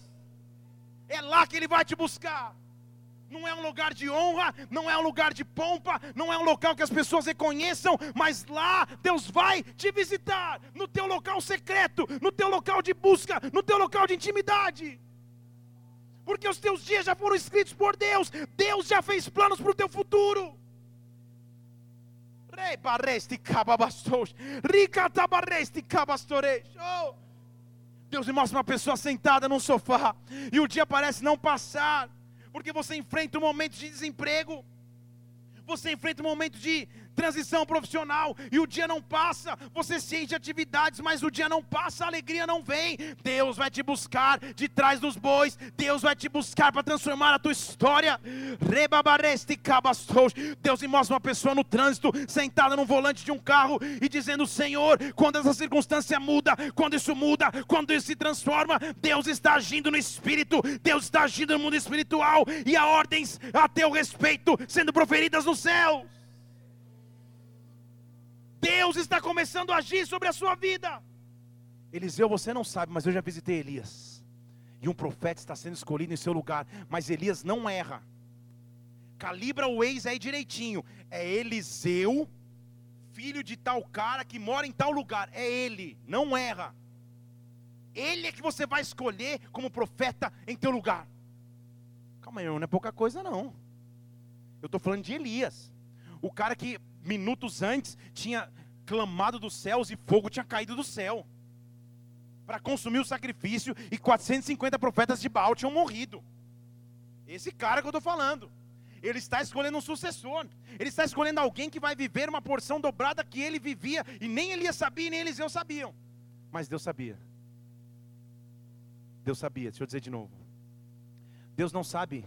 É lá que ele vai te buscar não é um lugar de honra, não é um lugar de pompa, não é um local que as pessoas reconheçam, mas lá Deus vai te visitar, no teu local secreto, no teu local de busca, no teu local de intimidade. Porque os teus dias já foram escritos por Deus, Deus já fez planos para o teu futuro. Deus me mostra uma pessoa sentada num sofá e o dia parece não passar porque você enfrenta um momento de desemprego, você enfrenta um momento de transição profissional e o dia não passa, você sente atividades, mas o dia não passa, a alegria não vem. Deus vai te buscar de trás dos bois, Deus vai te buscar para transformar a tua história. Deus me mostra uma pessoa no trânsito, sentada no volante de um carro e dizendo: Senhor, quando essa circunstância muda, quando isso muda, quando isso se transforma, Deus está agindo no espírito, Deus está agindo no mundo espiritual e há ordens a teu respeito sendo proferidas no céu. Deus está começando a agir sobre a sua vida. Eliseu, você não sabe, mas eu já visitei Elias. E um profeta está sendo escolhido em seu lugar, mas Elias não erra. Calibra o ex aí direitinho. É Eliseu, filho de tal cara que mora em tal lugar. É ele, não erra. Ele é que você vai escolher como profeta em teu lugar. Calma aí, não é pouca coisa não. Eu estou falando de Elias. O cara que minutos antes, tinha clamado dos céus e fogo tinha caído do céu para consumir o sacrifício e 450 profetas de Baal tinham morrido. Esse cara que eu estou falando. Ele está escolhendo um sucessor. Ele está escolhendo alguém que vai viver uma porção dobrada que ele vivia e nem Elias sabia e nem Eliseu sabiam. Mas Deus sabia. Deus sabia. Deixa eu dizer de novo. Deus não sabe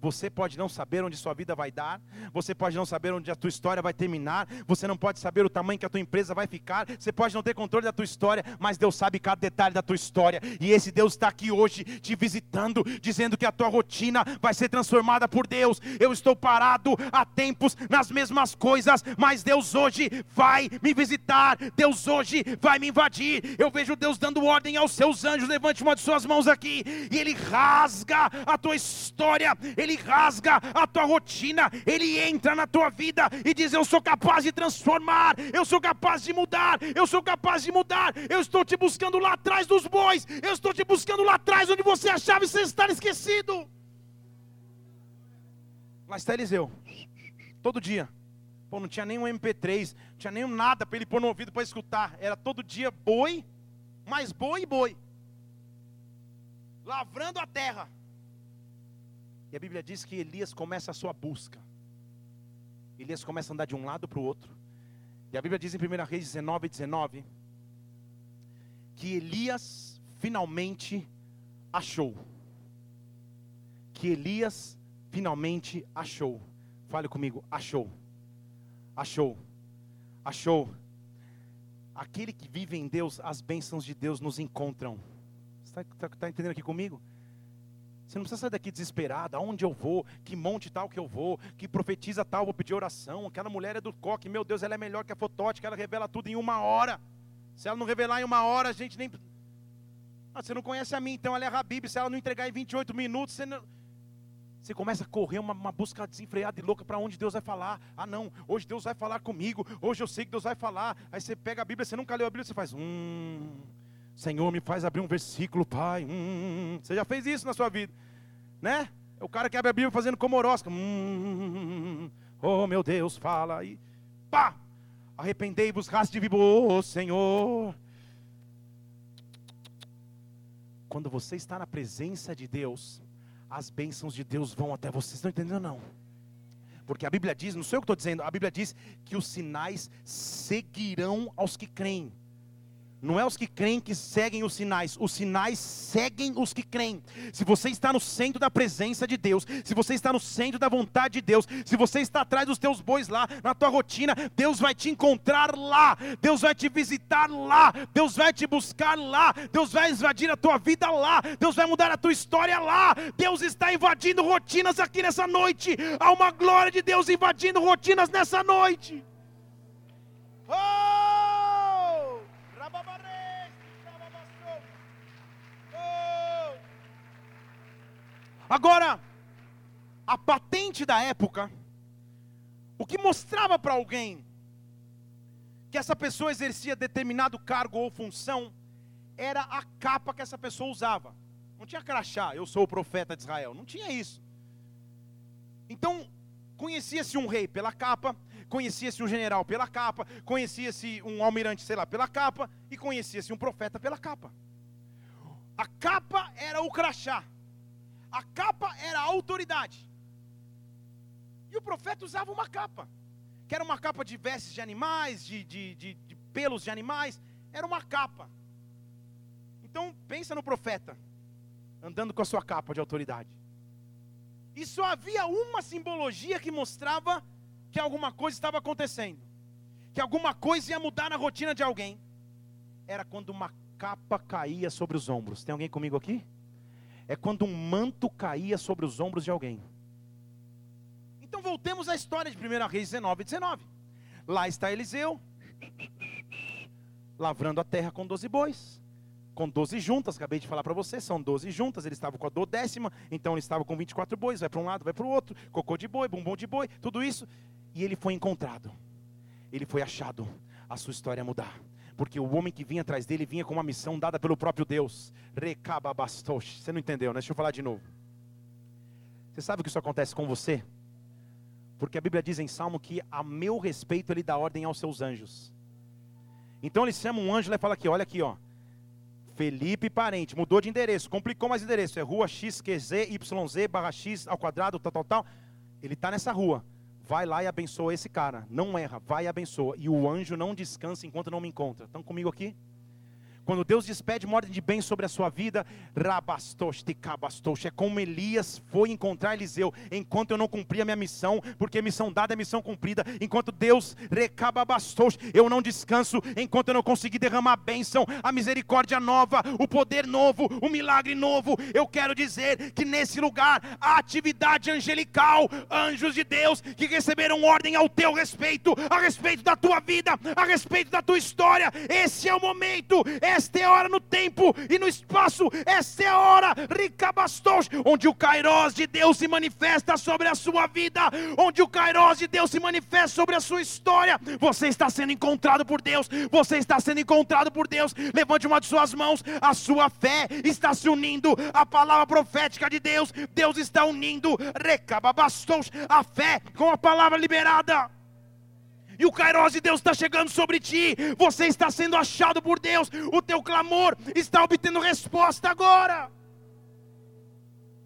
você pode não saber onde sua vida vai dar, você pode não saber onde a tua história vai terminar, você não pode saber o tamanho que a tua empresa vai ficar, você pode não ter controle da tua história, mas Deus sabe cada detalhe da tua história, e esse Deus está aqui hoje te visitando, dizendo que a tua rotina vai ser transformada por Deus. Eu estou parado há tempos nas mesmas coisas, mas Deus hoje vai me visitar, Deus hoje vai me invadir. Eu vejo Deus dando ordem aos seus anjos, levante uma de suas mãos aqui, e Ele rasga a tua história, Ele rasga a tua rotina, Ele entra na tua vida e diz: Eu sou capaz de transformar, eu sou capaz de mudar, eu sou capaz de mudar. Eu estou te buscando lá atrás dos bois, eu estou te buscando lá atrás onde você achava você estar esquecido. Lá está Eliseu, todo dia. Pô, não tinha nenhum MP3, não tinha nenhum nada para ele pôr no ouvido para escutar. Era todo dia boi, mais boi e boi. Lavrando a terra. E a Bíblia diz que Elias começa a sua busca. Elias começa a andar de um lado para o outro. E a Bíblia diz em 1 Reis 19, 19 que Elias finalmente achou. Que Elias finalmente achou. Fale comigo, achou. Achou. Achou. Aquele que vive em Deus, as bênçãos de Deus nos encontram. Está tá, tá entendendo aqui comigo? Você não precisa sair daqui desesperado. Aonde eu vou? Que monte tal que eu vou? Que profetiza tal, vou pedir oração. Aquela mulher é do coque. Meu Deus, ela é melhor que a fotótica. Ela revela tudo em uma hora. Se ela não revelar em uma hora, a gente nem. Ah, você não conhece a mim, então ela é Habib. Se ela não entregar em 28 minutos, você não. Você começa a correr uma, uma busca desenfreada e louca para onde Deus vai falar. Ah, não, hoje Deus vai falar comigo. Hoje eu sei que Deus vai falar. Aí você pega a Bíblia, você nunca leu a Bíblia, você faz. Hum. Senhor, me faz abrir um versículo, Pai. Hum, hum, hum, você já fez isso na sua vida, né? É o cara que abre a Bíblia fazendo como orosca. Hum, oh, meu Deus, fala. E pá! Arrependei-vos, raça de vivo, oh, Senhor. Quando você está na presença de Deus, as bênçãos de Deus vão até vocês. Estão entendendo não? Porque a Bíblia diz, não sou eu que estou dizendo, a Bíblia diz que os sinais seguirão aos que creem. Não é os que creem que seguem os sinais, os sinais seguem os que creem. Se você está no centro da presença de Deus, se você está no centro da vontade de Deus, se você está atrás dos teus bois lá, na tua rotina, Deus vai te encontrar lá, Deus vai te visitar lá, Deus vai te buscar lá, Deus vai invadir a tua vida lá, Deus vai mudar a tua história lá. Deus está invadindo rotinas aqui nessa noite. Há uma glória de Deus invadindo rotinas nessa noite. Oh! Agora, a patente da época, o que mostrava para alguém que essa pessoa exercia determinado cargo ou função, era a capa que essa pessoa usava. Não tinha crachá, eu sou o profeta de Israel. Não tinha isso. Então, conhecia-se um rei pela capa, conhecia-se um general pela capa, conhecia-se um almirante, sei lá, pela capa, e conhecia-se um profeta pela capa. A capa era o crachá. A capa era a autoridade. E o profeta usava uma capa, que era uma capa de vestes de animais, de, de, de, de pelos de animais, era uma capa. Então pensa no profeta, andando com a sua capa de autoridade. E só havia uma simbologia que mostrava que alguma coisa estava acontecendo, que alguma coisa ia mudar na rotina de alguém. Era quando uma capa caía sobre os ombros. Tem alguém comigo aqui? É quando um manto caía sobre os ombros de alguém. Então voltemos à história de 1 Reis 19, 19. Lá está Eliseu, lavrando a terra com 12 bois, com 12 juntas, acabei de falar para você, são 12 juntas, ele estava com a do décima, então ele estava com 24 bois, vai para um lado, vai para o outro, cocô de boi, bumbum de boi, tudo isso, e ele foi encontrado, ele foi achado, a sua história ia mudar porque o homem que vinha atrás dele vinha com uma missão dada pelo próprio Deus. Recababastosh. Você não entendeu, né? Deixa eu falar de novo. Você sabe o que isso acontece com você? Porque a Bíblia diz em Salmo que a meu respeito ele dá ordem aos seus anjos. Então ele chama um anjo e fala aqui, olha aqui, ó. Felipe Parente, mudou de endereço, complicou mais endereço, é rua XQZ, YZ, barra X ao quadrado, tal, tal, tal. Ele está nessa rua vai lá e abençoa esse cara. Não erra, vai e abençoa. E o anjo não descansa enquanto não me encontra. Estão comigo aqui? Quando Deus despede uma ordem de bem sobre a sua vida, é como Elias foi encontrar Eliseu, enquanto eu não cumpri a minha missão, porque missão dada é missão cumprida, enquanto Deus recabastos, eu não descanso, enquanto eu não consegui derramar a bênção, a misericórdia nova, o poder novo, o milagre novo, eu quero dizer que nesse lugar, a atividade angelical, anjos de Deus, que receberam ordem ao teu respeito, a respeito da tua vida, a respeito da tua história, esse é o momento, esta é a hora no tempo e no espaço, esta é a hora, Ricabastos, onde o Kairos de Deus se manifesta sobre a sua vida, onde o Kairos de Deus se manifesta sobre a sua história. Você está sendo encontrado por Deus, você está sendo encontrado por Deus. Levante uma de suas mãos, a sua fé está se unindo. À palavra profética de Deus. Deus está unindo, Recabastos, a fé com a palavra liberada e o Kairos de Deus está chegando sobre ti, você está sendo achado por Deus, o teu clamor está obtendo resposta agora.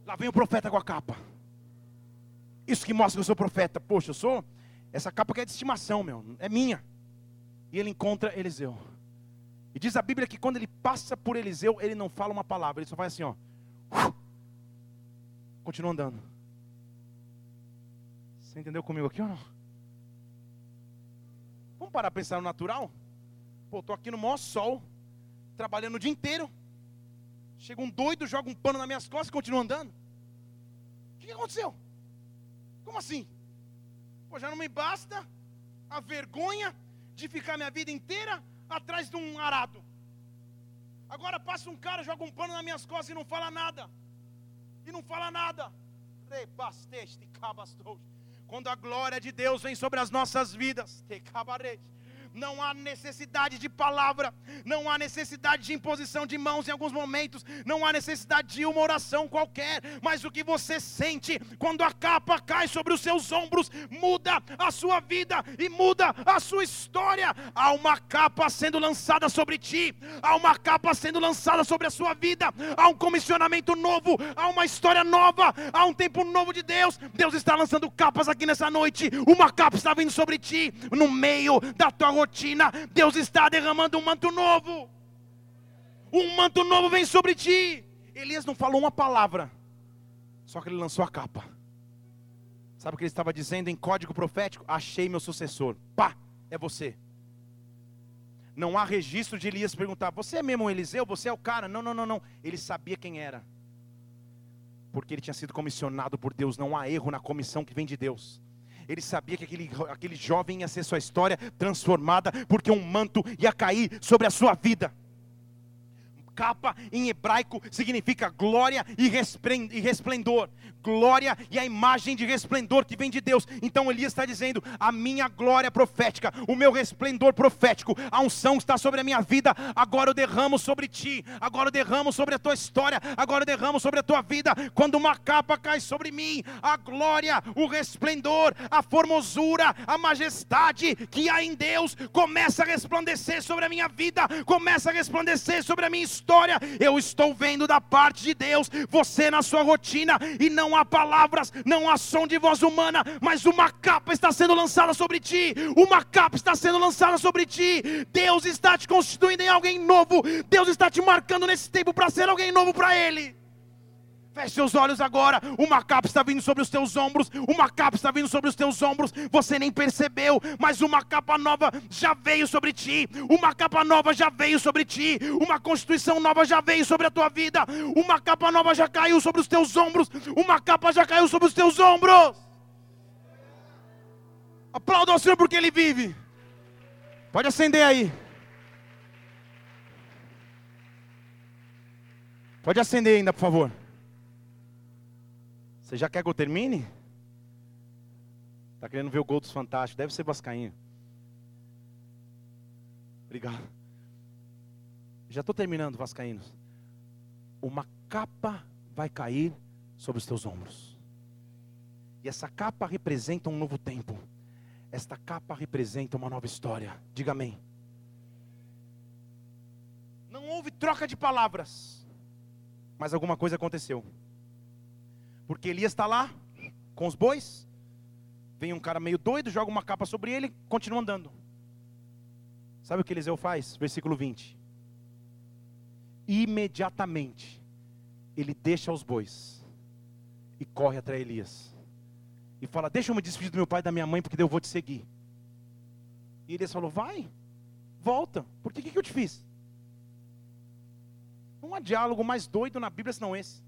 Lá vem o profeta com a capa. Isso que mostra que eu sou profeta. Poxa, eu sou. Essa capa que é de estimação, meu, é minha. E ele encontra Eliseu. E diz a Bíblia que quando ele passa por Eliseu, ele não fala uma palavra, ele só faz assim, ó. Continua andando. Você entendeu comigo aqui ou não? Vamos parar para pensar no natural? Pô, estou aqui no maior sol, trabalhando o dia inteiro. Chega um doido, joga um pano nas minhas costas e continua andando. O que aconteceu? Como assim? Pô, já não me basta a vergonha de ficar minha vida inteira atrás de um arado. Agora passa um cara, joga um pano nas minhas costas e não fala nada. E não fala nada. Rebasteste, cabastou. Quando a glória de Deus vem sobre as nossas vidas, não há necessidade de palavra, não há necessidade de imposição de mãos em alguns momentos, não há necessidade de uma oração qualquer, mas o que você sente quando a capa cai sobre os seus ombros muda a sua vida e muda a sua história. Há uma capa sendo lançada sobre ti, há uma capa sendo lançada sobre a sua vida, há um comissionamento novo, há uma história nova, há um tempo novo de Deus. Deus está lançando capas aqui nessa noite, uma capa está vindo sobre ti, no meio da tua rotina, Deus está derramando um manto novo. Um manto novo vem sobre ti. Elias não falou uma palavra, só que ele lançou a capa. Sabe o que ele estava dizendo em código profético? Achei meu sucessor. Pá, é você. Não há registro de Elias perguntar: Você é mesmo um Eliseu? Você é o cara? Não, não, não, não. Ele sabia quem era. Porque ele tinha sido comissionado por Deus. Não há erro na comissão que vem de Deus. Ele sabia que aquele, aquele jovem ia ser sua história transformada, porque um manto ia cair sobre a sua vida capa em hebraico significa glória e resplendor. Glória e a imagem de resplendor que vem de Deus. Então Elias está dizendo: a minha glória profética, o meu resplendor profético, a unção está sobre a minha vida. Agora eu derramo sobre ti, agora eu derramo sobre a tua história, agora eu derramo sobre a tua vida. Quando uma capa cai sobre mim, a glória, o resplendor, a formosura, a majestade que há em Deus começa a resplandecer sobre a minha vida, começa a resplandecer sobre a minha história história, eu estou vendo da parte de Deus, você na sua rotina, e não há palavras, não há som de voz humana, mas uma capa está sendo lançada sobre ti, uma capa está sendo lançada sobre ti, Deus está te constituindo em alguém novo, Deus está te marcando nesse tempo para ser alguém novo para Ele. Feche seus olhos agora. Uma capa está vindo sobre os teus ombros. Uma capa está vindo sobre os teus ombros. Você nem percebeu, mas uma capa nova já veio sobre ti. Uma capa nova já veio sobre ti. Uma constituição nova já veio sobre a tua vida. Uma capa nova já caiu sobre os teus ombros. Uma capa já caiu sobre os teus ombros. Aplauda ao Senhor porque Ele vive. Pode acender aí. Pode acender ainda, por favor. Você já quer que eu termine? Está querendo ver o gol dos Fantásticos? Deve ser Vascaíno. Obrigado. Já estou terminando, Vascaínos. Uma capa vai cair sobre os teus ombros. E essa capa representa um novo tempo. Esta capa representa uma nova história. Diga amém. Não houve troca de palavras, mas alguma coisa aconteceu. Porque Elias está lá com os bois. Vem um cara meio doido, joga uma capa sobre ele, continua andando. Sabe o que Eliseu faz? Versículo 20. Imediatamente ele deixa os bois e corre atrás de Elias. E fala: Deixa eu me despedir do meu pai e da minha mãe, porque eu vou te seguir. E Elias falou: Vai, volta, porque o que, que eu te fiz? Não há diálogo mais doido na Bíblia senão esse.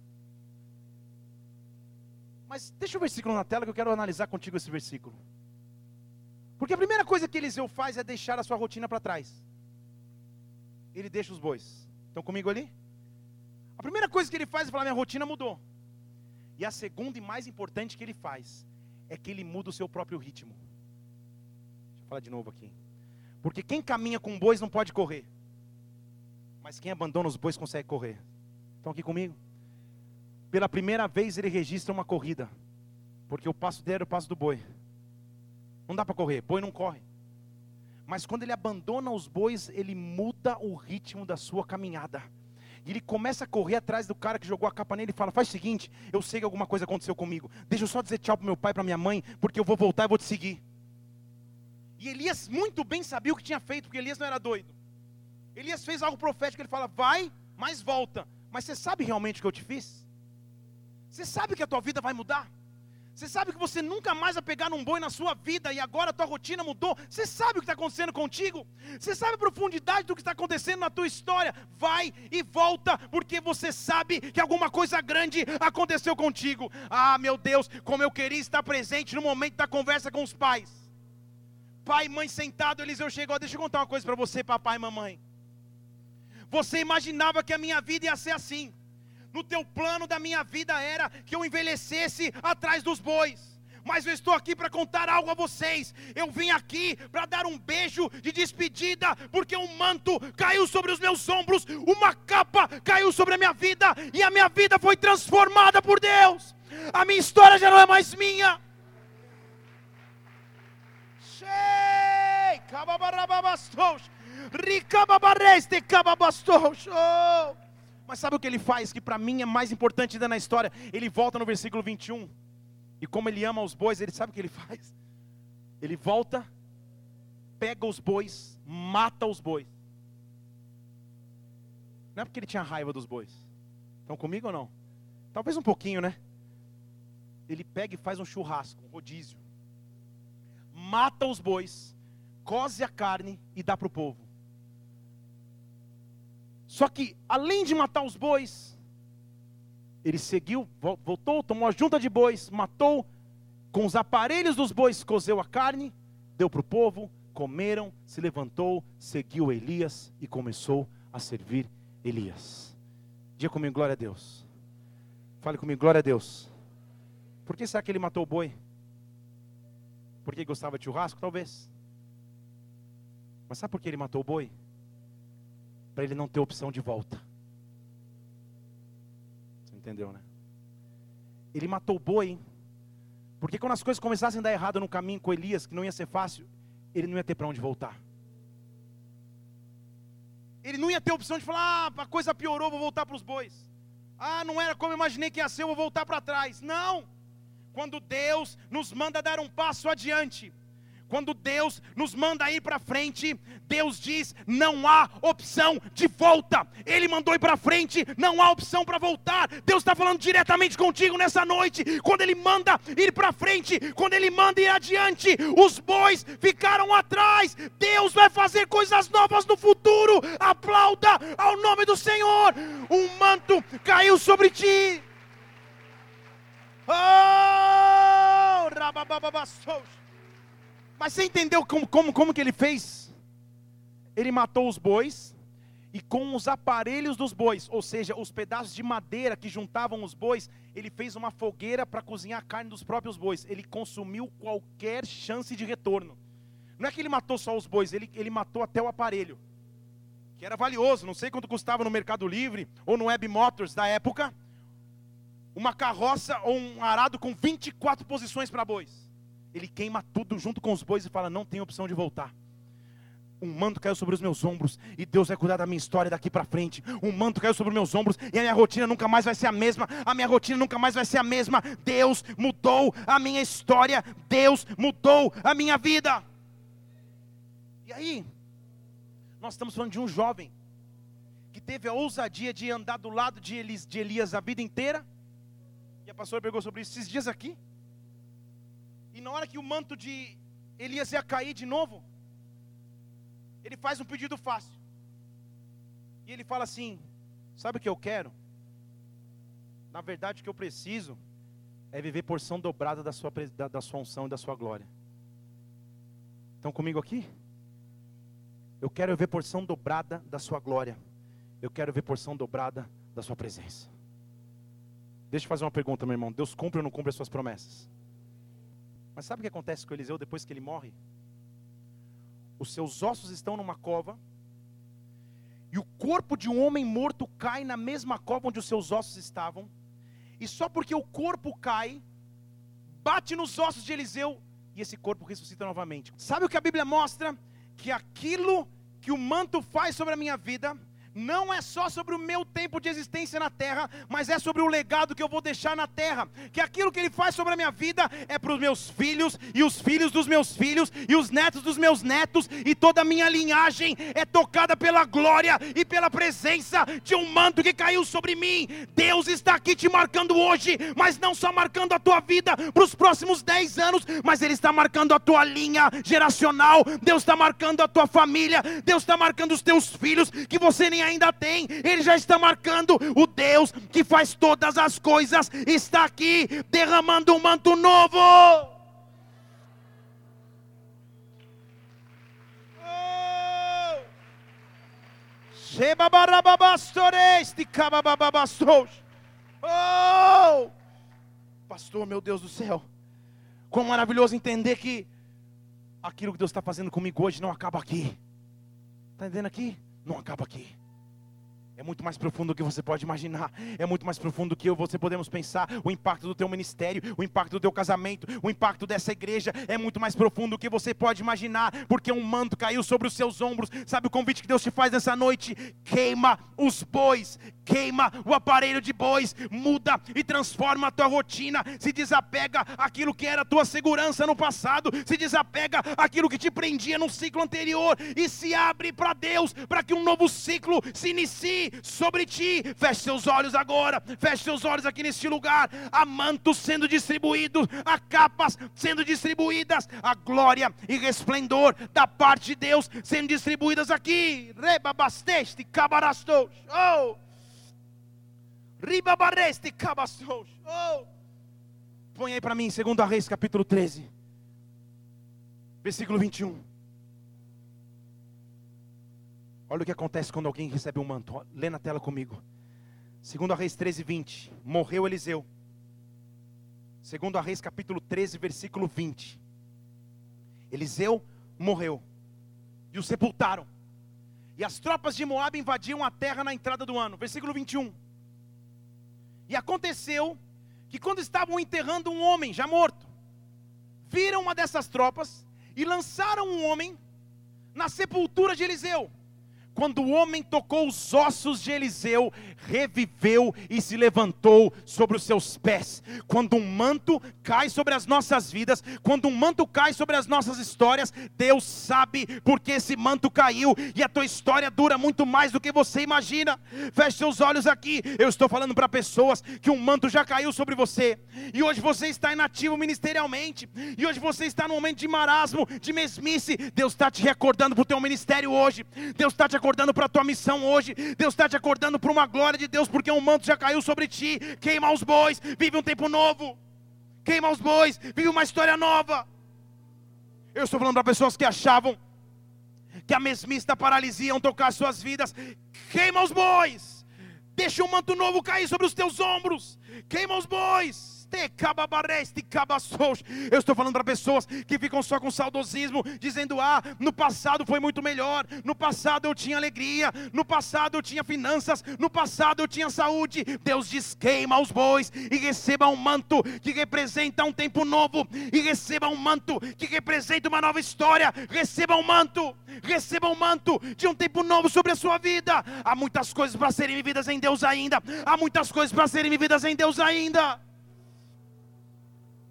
Mas deixa o versículo na tela que eu quero analisar contigo esse versículo. Porque a primeira coisa que Eliseu faz é deixar a sua rotina para trás. Ele deixa os bois. Estão comigo ali? A primeira coisa que ele faz é falar: minha rotina mudou. E a segunda e mais importante que ele faz é que ele muda o seu próprio ritmo. Deixa eu falar de novo aqui. Porque quem caminha com bois não pode correr. Mas quem abandona os bois consegue correr. Estão aqui comigo? Pela primeira vez ele registra uma corrida. Porque o passo dele era o passo do boi. Não dá para correr, boi não corre. Mas quando ele abandona os bois, ele muda o ritmo da sua caminhada. E ele começa a correr atrás do cara que jogou a capa nele e fala: Faz o seguinte, eu sei que alguma coisa aconteceu comigo. Deixa eu só dizer tchau para meu pai, para minha mãe, porque eu vou voltar e vou te seguir. E Elias muito bem sabia o que tinha feito, porque Elias não era doido. Elias fez algo profético, ele fala: Vai, mas volta. Mas você sabe realmente o que eu te fiz? Você sabe que a tua vida vai mudar? Você sabe que você nunca mais vai pegar num boi na sua vida e agora a tua rotina mudou? Você sabe o que está acontecendo contigo? Você sabe a profundidade do que está acontecendo na tua história? Vai e volta, porque você sabe que alguma coisa grande aconteceu contigo. Ah, meu Deus, como eu queria estar presente no momento da conversa com os pais. Pai e mãe sentado, Eliseu chegou. Deixa eu contar uma coisa para você, papai e mamãe. Você imaginava que a minha vida ia ser assim no teu plano da minha vida era que eu envelhecesse atrás dos bois. mas eu estou aqui para contar algo a vocês. Eu vim aqui para dar um beijo de despedida, porque um manto caiu sobre os meus ombros, uma capa caiu sobre a minha vida, e a minha vida foi transformada por Deus. A minha história já não é mais minha. Mas sabe o que ele faz que para mim é mais importante ainda na história? Ele volta no versículo 21. E como ele ama os bois, ele sabe o que ele faz? Ele volta, pega os bois, mata os bois. Não é porque ele tinha raiva dos bois. Estão comigo ou não? Talvez um pouquinho, né? Ele pega e faz um churrasco, um rodízio. Mata os bois, cose a carne e dá para o povo. Só que, além de matar os bois, ele seguiu, voltou, tomou a junta de bois, matou, com os aparelhos dos bois, cozeu a carne, deu para o povo, comeram, se levantou, seguiu Elias e começou a servir Elias. Diga comigo, glória a Deus. Fale comigo, glória a Deus. Por que será que ele matou o boi? Porque gostava de churrasco? Talvez. Mas sabe por que ele matou o boi? Para ele não ter opção de volta entendeu, né? Ele matou o boi, porque quando as coisas começassem a dar errado no caminho com Elias, que não ia ser fácil, ele não ia ter para onde voltar. Ele não ia ter opção de falar, ah, a coisa piorou, vou voltar para os bois. Ah, não era como eu imaginei que ia ser, eu vou voltar para trás. Não! Quando Deus nos manda dar um passo adiante, quando Deus nos manda ir para frente, Deus diz: não há opção de volta. Ele mandou ir para frente, não há opção para voltar. Deus está falando diretamente contigo nessa noite. Quando Ele manda ir para frente, quando Ele manda ir adiante, os bois ficaram atrás. Deus vai fazer coisas novas no futuro. Aplauda ao nome do Senhor. Um manto caiu sobre ti. Oh, mas você entendeu como, como, como que ele fez? Ele matou os bois e com os aparelhos dos bois, ou seja, os pedaços de madeira que juntavam os bois, ele fez uma fogueira para cozinhar a carne dos próprios bois. Ele consumiu qualquer chance de retorno. Não é que ele matou só os bois, ele, ele matou até o aparelho, que era valioso, não sei quanto custava no Mercado Livre ou no Web Motors da época. Uma carroça ou um arado com 24 posições para bois ele queima tudo junto com os bois e fala: Não tem opção de voltar. Um manto caiu sobre os meus ombros e Deus vai cuidar da minha história daqui para frente. Um manto caiu sobre os meus ombros e a minha rotina nunca mais vai ser a mesma. A minha rotina nunca mais vai ser a mesma. Deus mudou a minha história. Deus mudou a minha vida. E aí, nós estamos falando de um jovem que teve a ousadia de andar do lado de Elias, a vida inteira. E a pastora pegou sobre isso esses dias aqui. E na hora que o manto de Elias ia cair de novo, ele faz um pedido fácil. E ele fala assim: Sabe o que eu quero? Na verdade, o que eu preciso é viver porção dobrada da sua, da, da sua unção e da sua glória. Estão comigo aqui? Eu quero ver porção dobrada da sua glória. Eu quero ver porção dobrada da sua presença. Deixa eu fazer uma pergunta, meu irmão. Deus cumpre ou não cumpre as suas promessas? Mas sabe o que acontece com Eliseu depois que ele morre? Os seus ossos estão numa cova, e o corpo de um homem morto cai na mesma cova onde os seus ossos estavam, e só porque o corpo cai, bate nos ossos de Eliseu, e esse corpo ressuscita novamente. Sabe o que a Bíblia mostra? Que aquilo que o manto faz sobre a minha vida, não é só sobre o meu tempo de existência na terra, mas é sobre o legado que eu vou deixar na terra. Que aquilo que Ele faz sobre a minha vida é para os meus filhos, e os filhos dos meus filhos, e os netos dos meus netos, e toda a minha linhagem é tocada pela glória e pela presença de um manto que caiu sobre mim. Deus está aqui te marcando hoje, mas não só marcando a tua vida para os próximos 10 anos, mas Ele está marcando a tua linha geracional, Deus está marcando a tua família, Deus está marcando os teus filhos, que você nem ainda tem, Ele já está marcando. O Deus que faz todas as coisas está aqui derramando um manto novo. Oh! Pastor, meu Deus do céu. Como maravilhoso entender que aquilo que Deus está fazendo comigo hoje não acaba aqui. Está entendendo aqui? Não acaba aqui. É muito mais profundo do que você pode imaginar. É muito mais profundo do que você podemos pensar. O impacto do teu ministério, o impacto do teu casamento, o impacto dessa igreja é muito mais profundo do que você pode imaginar, porque um manto caiu sobre os seus ombros. Sabe o convite que Deus te faz nessa noite? Queima os bois, queima o aparelho de bois, muda e transforma a tua rotina. Se desapega aquilo que era a tua segurança no passado, se desapega aquilo que te prendia no ciclo anterior e se abre para Deus, para que um novo ciclo se inicie sobre ti. Feche seus olhos agora, feche seus olhos aqui neste lugar. Há mantos sendo distribuídos, há capas sendo distribuídas, a glória e resplendor da parte de Deus sendo distribuídas aqui. Rebabasteste, cabarastos. Oh! Ribabareste, cabastos. Oh! Põe aí para mim, 2 Reis, capítulo 13, versículo 21. Olha o que acontece quando alguém recebe um manto. Lê na tela comigo. Segundo a Reis 13, 20. Morreu Eliseu. Segundo a Reis capítulo 13, versículo 20. Eliseu morreu. E o sepultaram. E as tropas de Moab invadiam a terra na entrada do ano. Versículo 21. E aconteceu que quando estavam enterrando um homem já morto, viram uma dessas tropas e lançaram um homem na sepultura de Eliseu. Quando o homem tocou os ossos de Eliseu, reviveu e se levantou sobre os seus pés. Quando um manto cai sobre as nossas vidas, quando um manto cai sobre as nossas histórias, Deus sabe porque esse manto caiu e a tua história dura muito mais do que você imagina. Feche seus olhos aqui. Eu estou falando para pessoas que um manto já caiu sobre você e hoje você está inativo ministerialmente e hoje você está no momento de marasmo, de mesmice. Deus está te recordando para o teu ministério hoje. Deus está te acordando acordando para a tua missão hoje. Deus está te acordando para uma glória de Deus, porque um manto já caiu sobre ti. Queima os bois, vive um tempo novo. Queima os bois, vive uma história nova. Eu estou falando para pessoas que achavam que a mesmista paralisia iam tocar suas vidas. Queima os bois. Deixa um manto novo cair sobre os teus ombros. Queima os bois. Eu estou falando para pessoas que ficam só com saudosismo, dizendo: Ah, no passado foi muito melhor, no passado eu tinha alegria, no passado eu tinha finanças, no passado eu tinha saúde. Deus diz: queima os bois e receba um manto que representa um tempo novo, e receba um manto que representa uma nova história. Receba um manto, receba um manto de um tempo novo sobre a sua vida. Há muitas coisas para serem vividas em Deus ainda, há muitas coisas para serem vividas em Deus ainda.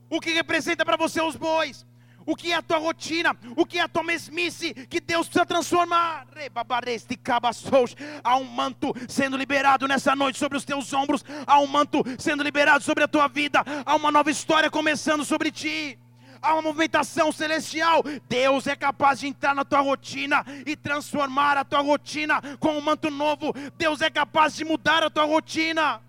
O que representa para você os bois? O que é a tua rotina? O que é a tua mesmice? Que Deus precisa transformar. Há um manto sendo liberado nessa noite sobre os teus ombros. Há um manto sendo liberado sobre a tua vida. Há uma nova história começando sobre ti há uma movimentação celestial. Deus é capaz de entrar na tua rotina e transformar a tua rotina com um manto novo. Deus é capaz de mudar a tua rotina.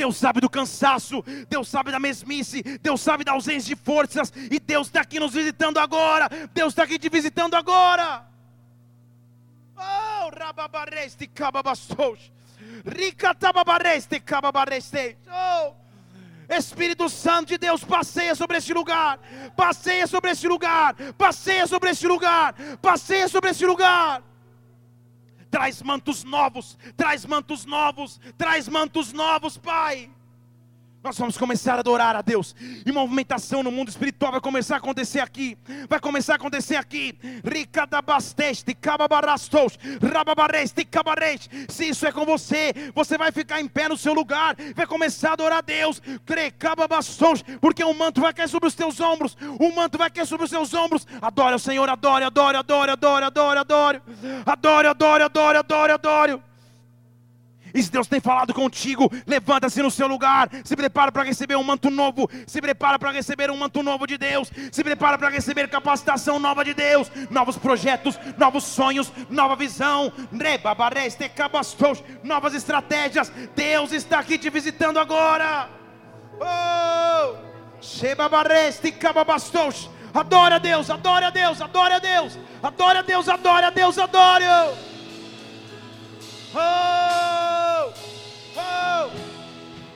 Deus sabe do cansaço, Deus sabe da mesmice, Deus sabe da ausência de forças, e Deus está aqui nos visitando agora, Deus está aqui te visitando agora. Oh, rababareste cababastos, ricatababareste cababareste. Oh, Espírito Santo de Deus, passeia sobre este lugar, passeia sobre este lugar, passeia sobre este lugar, passeia sobre este lugar traz mantos novos, traz mantos novos, traz mantos novos, Pai. Nós vamos começar a adorar a Deus. E uma movimentação no mundo espiritual vai começar a acontecer aqui. Vai começar a acontecer aqui. Se isso é com você, você vai ficar em pé no seu lugar. Vai começar a adorar a Deus. Porque o manto vai cair sobre os teus ombros. O manto vai cair sobre os teus ombros. Adore o Senhor, adore, adore, adore, adore, adore, adore. Adore, adore, adore, adore, adore. E se Deus tem falado contigo, levanta-se no seu lugar, se prepara para receber um manto novo, se prepara para receber um manto novo de Deus, se prepara para receber capacitação nova de Deus, novos projetos, novos sonhos, nova visão, novas estratégias. Deus está aqui te visitando agora. Oh! Adore a Deus, adore a Deus, adore a Deus, adore a Deus, adore a Deus, adore. Oh!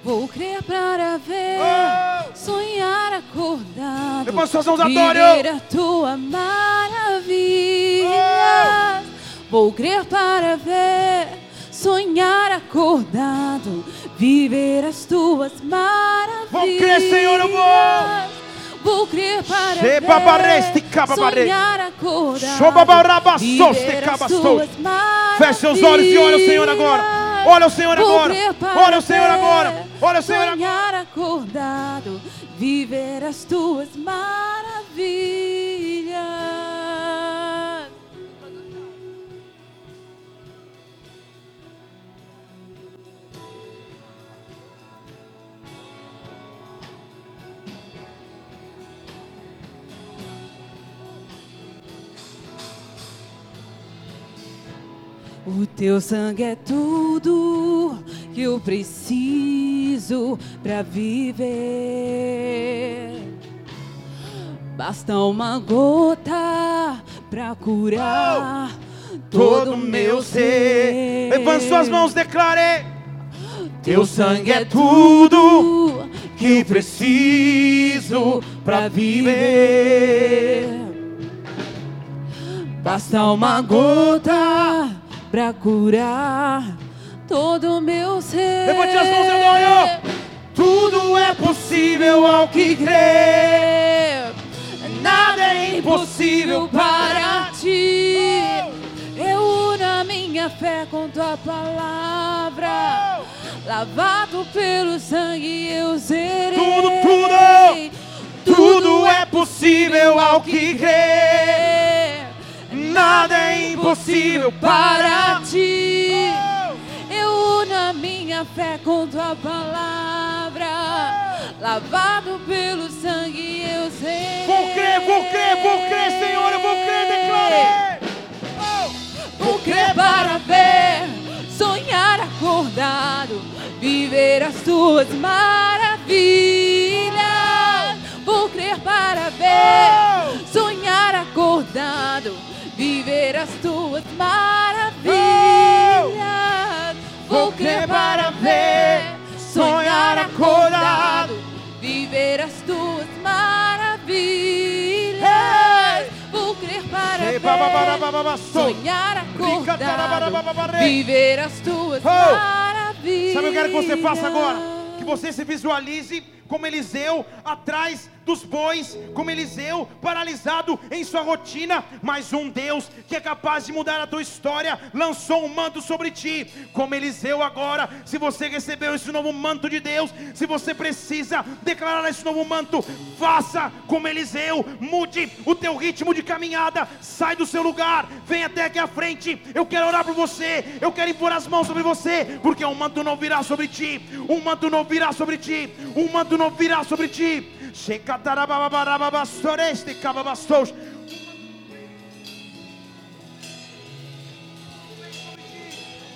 Vou crer para ver, Oh! sonhar acordado. Mãos, viver a tua maravilha. Vou crer para ver, sonhar acordado, viver as tuas maravilhas. Vou crer, Senhor, eu vou. Vou crer para ver, sonhar acordado, viver as tuas Feche seus olhos e olha o Senhor agora. Olha o Senhor agora. Olha o Senhor agora. Olha o Senhor agora. Acordado, viver as tuas maravilhas. O teu sangue é tudo que eu preciso para viver. Basta uma gota para curar todo o meu ser. Levante suas mãos, declare. Teu sangue é tudo que preciso para viver. Basta uma gota pra curar todo o meu ser. Levante as mãos, Eudório. Tudo é possível ao que crê. Nada é impossível para ti. Eu uno a minha fé com tua palavra. Lavado pelo sangue eu serei. Tudo, tudo. Tudo é possível ao que crê. Nada é impossível para ti. Eu uno a minha fé com tua palavra. Lavado pelo sangue eu sei. Vou crer, vou crer, vou crer, Senhor, eu vou crer, declare. Vou crer para ver, sonhar acordado, viver as tuas maravilhas. Vou crer para ver, sonhar acordado, viver as tuas maravilhas. Vou crer para ver, sonhar acordado, viver as tuas maravilhas. Vou crer para ver, sonhar acordado, viver as tuas Oh! maravilhas. Sabe o que eu quero que você faça agora? Que você se visualize como Eliseu atrás dos bois, como Eliseu paralisado em sua rotina, mas um Deus que é capaz de mudar a tua história lançou um manto sobre ti, como Eliseu agora. Se você recebeu esse novo manto de Deus, se você precisa declarar esse novo manto, faça como Eliseu, mude o teu ritmo de caminhada, sai do seu lugar, vem até aqui à frente. Eu quero orar por você, eu quero impor as mãos sobre você, porque um manto não virá sobre ti, um manto não virá sobre ti, um manto não virá sobre ti.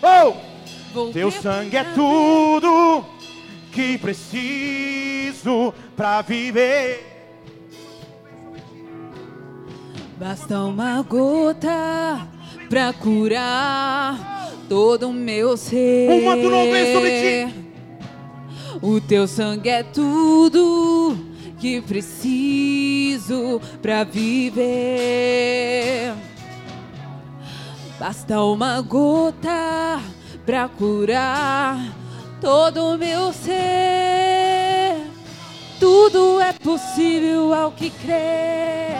Oh! Teu sangue é para tudo que preciso para viver. Basta uma gota pra curar todo o meu ser. Um manto não vem sobre ti. O teu sangue é tudo que preciso pra viver. Basta uma gota pra curar todo o meu ser. Tudo é possível ao que crê.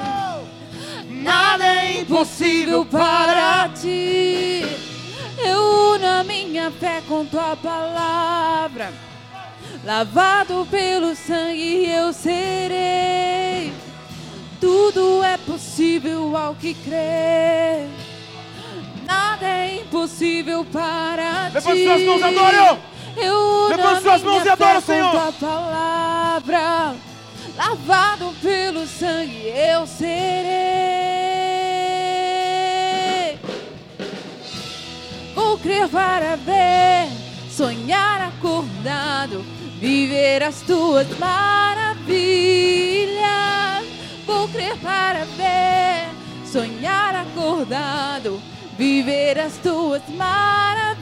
Nada é impossível para ti. Eu uno a minha fé com tua palavra. Lavado pelo sangue eu serei. Tudo é possível ao que crê. Nada é impossível para Levante ti. suas mãos, adore-o. Eu Levante suas mãos e adore o fé Senhor. Tua palavra, lavado pelo sangue eu serei. Vou crer para ver, sonhar acordado, viver as tuas maravilhas. Vou crer para ver, sonhar acordado, viver as tuas maravilhas.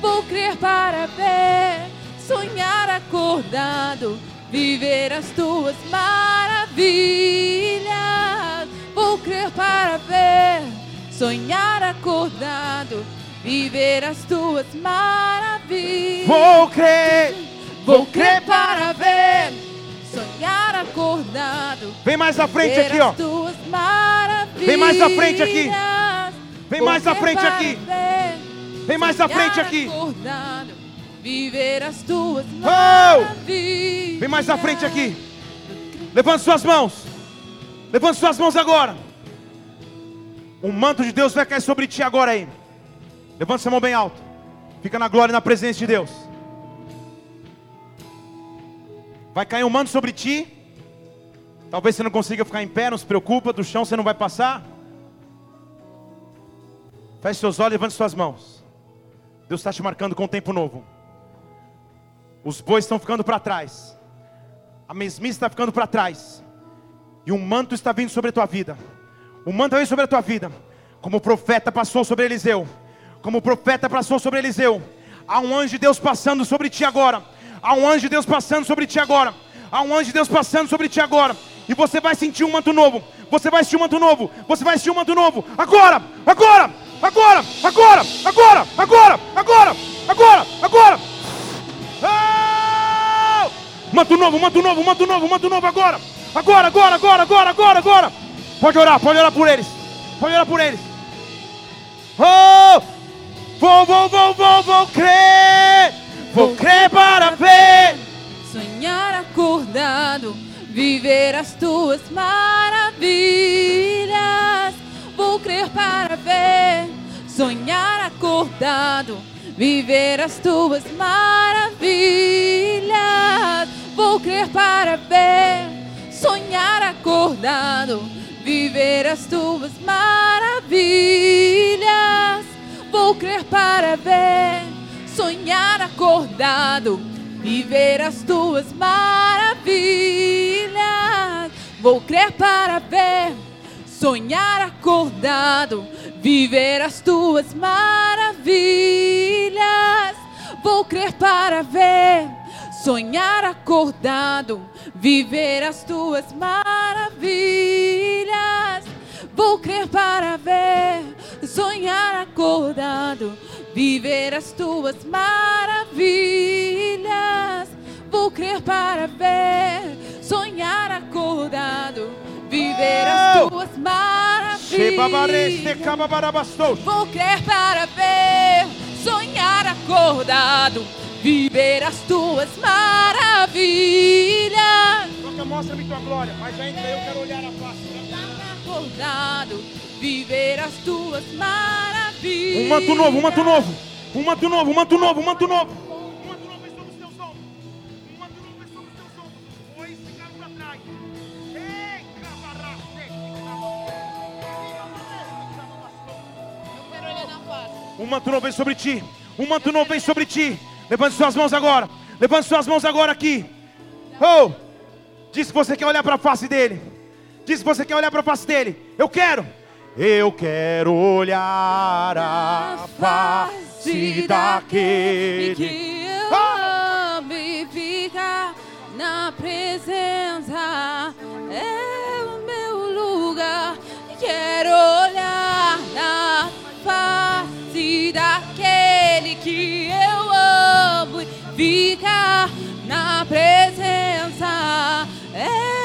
Vou crer para ver, sonhar acordado, viver as tuas maravilhas. Vou crer para ver, sonhar acordado, viver as tuas maravilhas. Vou crer, vou crer para ver, sonhar acordado. Vem mais à frente aqui, ó. Vem mais à frente aqui. Vem mais à frente aqui. Vem mais à frente aqui. Viver as tuas maravilhas. Vem mais à frente aqui. Levante suas mãos. Levante suas mãos agora. O manto de Deus vai cair sobre ti agora aí. Levante sua mão bem alto. Fica na glória e na presença de Deus. Vai cair um manto sobre ti. Talvez você não consiga ficar em pé, não se preocupa, do chão você não vai passar. Feche seus olhos, levante suas mãos. Deus está te marcando com um tempo novo. Os bois estão ficando para trás. A mesmice está ficando para trás. E um manto está vindo sobre a tua vida. O manto vem sobre a tua vida. Como o profeta passou sobre Eliseu. Como o profeta passou sobre Eliseu. Há um anjo de Deus passando sobre ti agora. Há um anjo de Deus passando sobre ti agora. Há um anjo de Deus passando sobre ti agora. E você vai sentir um manto novo. Você vai sentir um manto novo. Você vai sentir um manto novo. Agora, agora, agora, agora, agora, agora, agora, agora, agora. Manto novo, manto novo, manto novo, manto novo agora. Agora, agora, agora, agora, agora, agora. Pode orar, pode orar por eles. Pode orar por eles. Oh! Vou, vou, vou, vou, vou crer. Vou crer para ver. Sonhar acordado viver as tuas maravilhas. Vou crer para ver, sonhar acordado, viver as tuas maravilhas. Vou crer para ver, sonhar acordado, viver as tuas maravilhas. Vou crer para ver, sonhar acordado viver as tuas maravilhas. Vou crer para ver, sonhar acordado, viver as tuas maravilhas. Vou crer para ver, sonhar acordado, viver as tuas maravilhas. Vou crer para ver, sonhar acordado, viver as tuas maravilhas. Vou crer para ver, sonhar acordado, viver as tuas maravilhas. Vou crer para ver, sonhar acordado, viver as tuas maravilhas. Mostra-me tua glória, mas ainda eu quero olhar a face. Acordado, viver as tuas maravilhas. Um manto novo, um manto novo. Um manto novo, um manto novo, um manto novo. Um manto novo sobre os teus ombros. Um manto novo sobre os teus ombros. Os bois ficaram para trás. Ei, Eu quero olhar na face. Um manto novo vem sobre ti. Um manto novo vem sobre ti. Levante suas mãos agora. Levante suas mãos agora aqui. Oh! Diz que você quer olhar para a face dele. Diz você quer olhar para a face dele. Eu quero. Eu quero olhar a face daquele que eu amo e ficar na presença. É o meu lugar. Quero olhar na face daquele que eu amo e ficar na presença. É.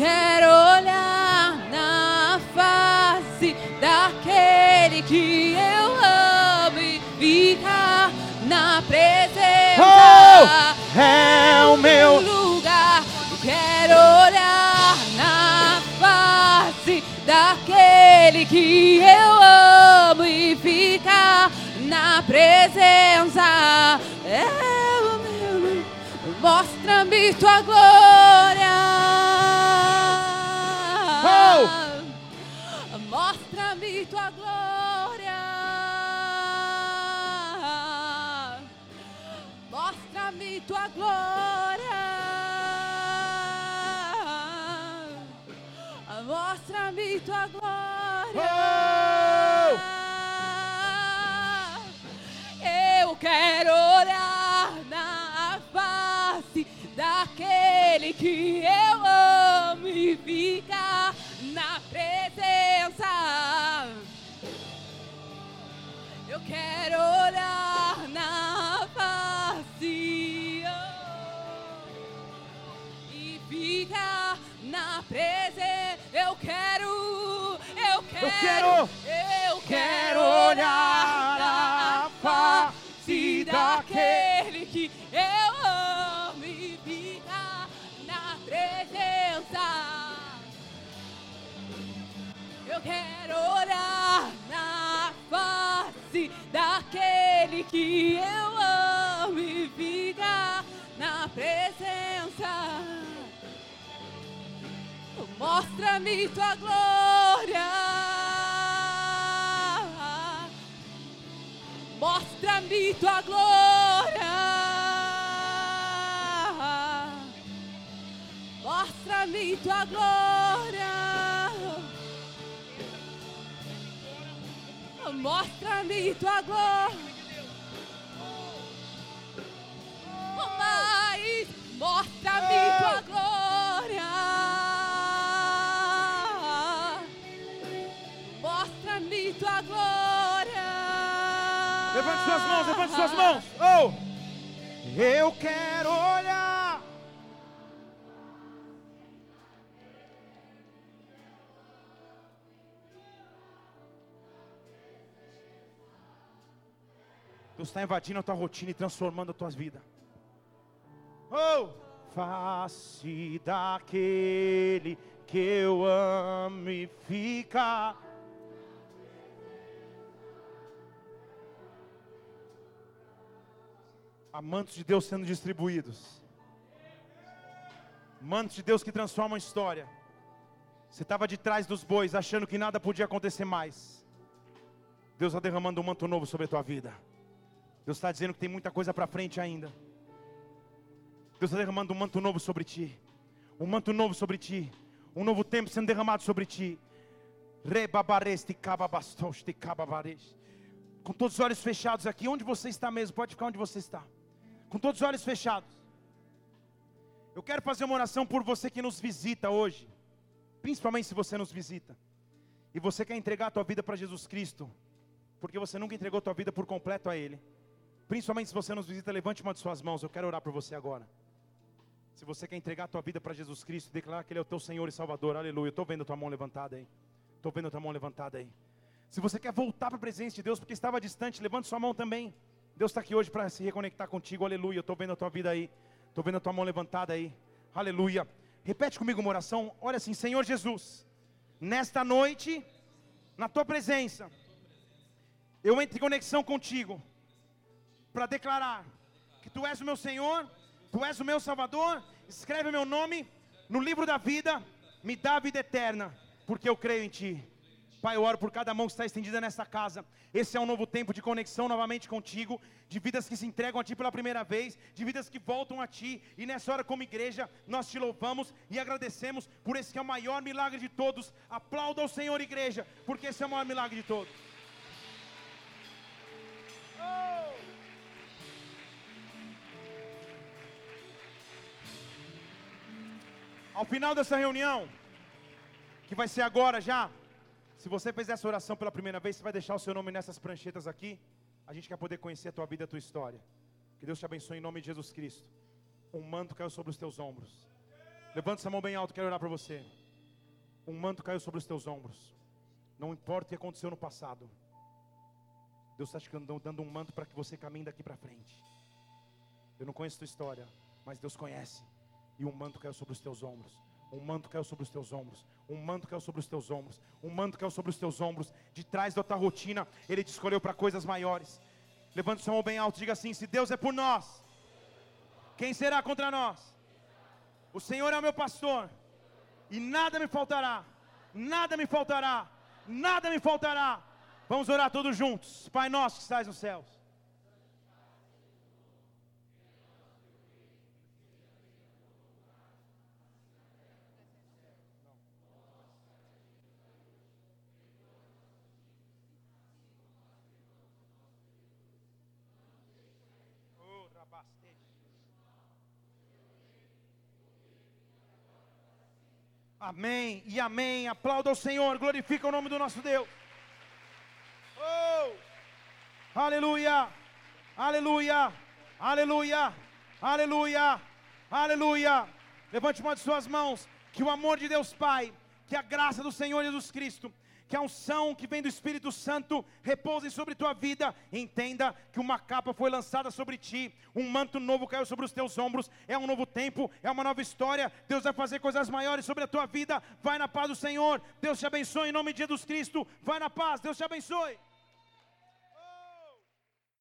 Quero olhar na face daquele que eu amo e ficar na presença. Oh, é o meu lugar. Quero olhar na face daquele que eu amo e ficar na presença. É. Mostra-me tua glória. Mostra-me tua glória. Mostra-me tua glória. Mostra-me tua glória. quero daquele que eu amo e ficar na presença. Eu quero olhar na face oh, e ficar na presença. Eu quero, eu quero, Eu quero, eu quero Mostra-me tua glória. Mostra-me tua glória. Mostra-me tua glória. Mostra-me tua glória. Mais, mostra-me suas mãos, levante suas mãos. Oh! Eu quero olhar. Deus está invadindo a tua rotina e transformando a tua vida. Oh! Face daquele que eu amo e fica. Há mantos de Deus sendo distribuídos. Mantos de Deus que transformam a história. Você estava de trás dos bois, achando que nada podia acontecer mais. Deus está derramando um manto novo sobre a tua vida. Deus está dizendo que tem muita coisa para frente ainda. Deus está derramando um manto novo sobre ti. Um manto novo sobre ti. Um novo tempo sendo derramado sobre ti. Com todos os olhos fechados aqui, onde você está mesmo? Pode ficar onde você está. Com todos os olhos fechados. Eu quero fazer uma oração por você que nos visita hoje. Principalmente se você nos visita. E você quer entregar a tua vida para Jesus Cristo. Porque você nunca entregou a tua vida por completo a Ele. Principalmente se você nos visita, levante uma de suas mãos. Eu quero orar por você agora. Se você quer entregar a tua vida para Jesus Cristo, declarar que Ele é o teu Senhor e Salvador, aleluia. Estou vendo a tua mão levantada aí. Estou vendo a tua mão levantada aí. Se você quer voltar para a presença de Deus, porque estava distante, levante sua mão também. Deus está aqui hoje para se reconectar contigo, aleluia. Estou vendo a tua vida aí. Estou vendo a tua mão levantada aí, aleluia. Repete comigo uma oração. Olha assim, Senhor Jesus, nesta noite, na tua presença, eu entro em conexão contigo para declarar que tu és o meu Senhor, tu és o meu Salvador. Escreve o meu nome no livro da vida, me dá a vida eterna, porque eu creio em ti. Pai, eu oro por cada mão que está estendida nesta casa. Esse é um novo tempo de conexão novamente contigo, de vidas que se entregam a Ti pela primeira vez, de vidas que voltam a Ti. E nessa hora, como igreja, nós te louvamos e agradecemos por esse que é o maior milagre de todos. Aplauda o Senhor, igreja, porque esse é o maior milagre de todos. Ao final dessa reunião, que vai ser agora já, se você fez essa oração pela primeira vez, você vai deixar o seu nome nessas pranchetas aqui. A gente quer poder conhecer a tua vida a tua história. Que Deus te abençoe em nome de Jesus Cristo. Um manto caiu sobre os teus ombros. Levanta essa mão bem alto, quero orar para você. Um manto caiu sobre os teus ombros. Não importa o que aconteceu no passado. Deus está te dando um manto para que você caminhe daqui para frente. Eu não conheço a tua história, mas Deus conhece. E um manto caiu sobre os teus ombros. Um manto caiu sobre os teus ombros. Um manto caiu sobre os teus ombros. Um manto caiu sobre os teus ombros. De trás da tua rotina, Ele te escolheu para coisas maiores. Levante sua mão bem alto diga assim: Se Deus é por nós, quem será contra nós? O Senhor é o meu pastor, e nada me faltará. Nada me faltará. Nada me faltará. Vamos orar todos juntos. Pai nosso que estás nos céus. Amém e amém. Aplauda ao Senhor, glorifica o nome do nosso Deus. Oh! Aleluia! Aleluia! Aleluia! Aleluia! Aleluia! Levante uma de suas mãos, que o amor de Deus Pai, que a graça do Senhor Jesus Cristo, que a unção que vem do Espírito Santo repouse sobre tua vida. Entenda que uma capa foi lançada sobre ti, um manto novo caiu sobre os teus ombros. É um novo tempo, é uma nova história. Deus vai fazer coisas maiores sobre a tua vida. Vai na paz do Senhor. Deus te abençoe em nome de Jesus Cristo. Vai na paz. Deus te abençoe.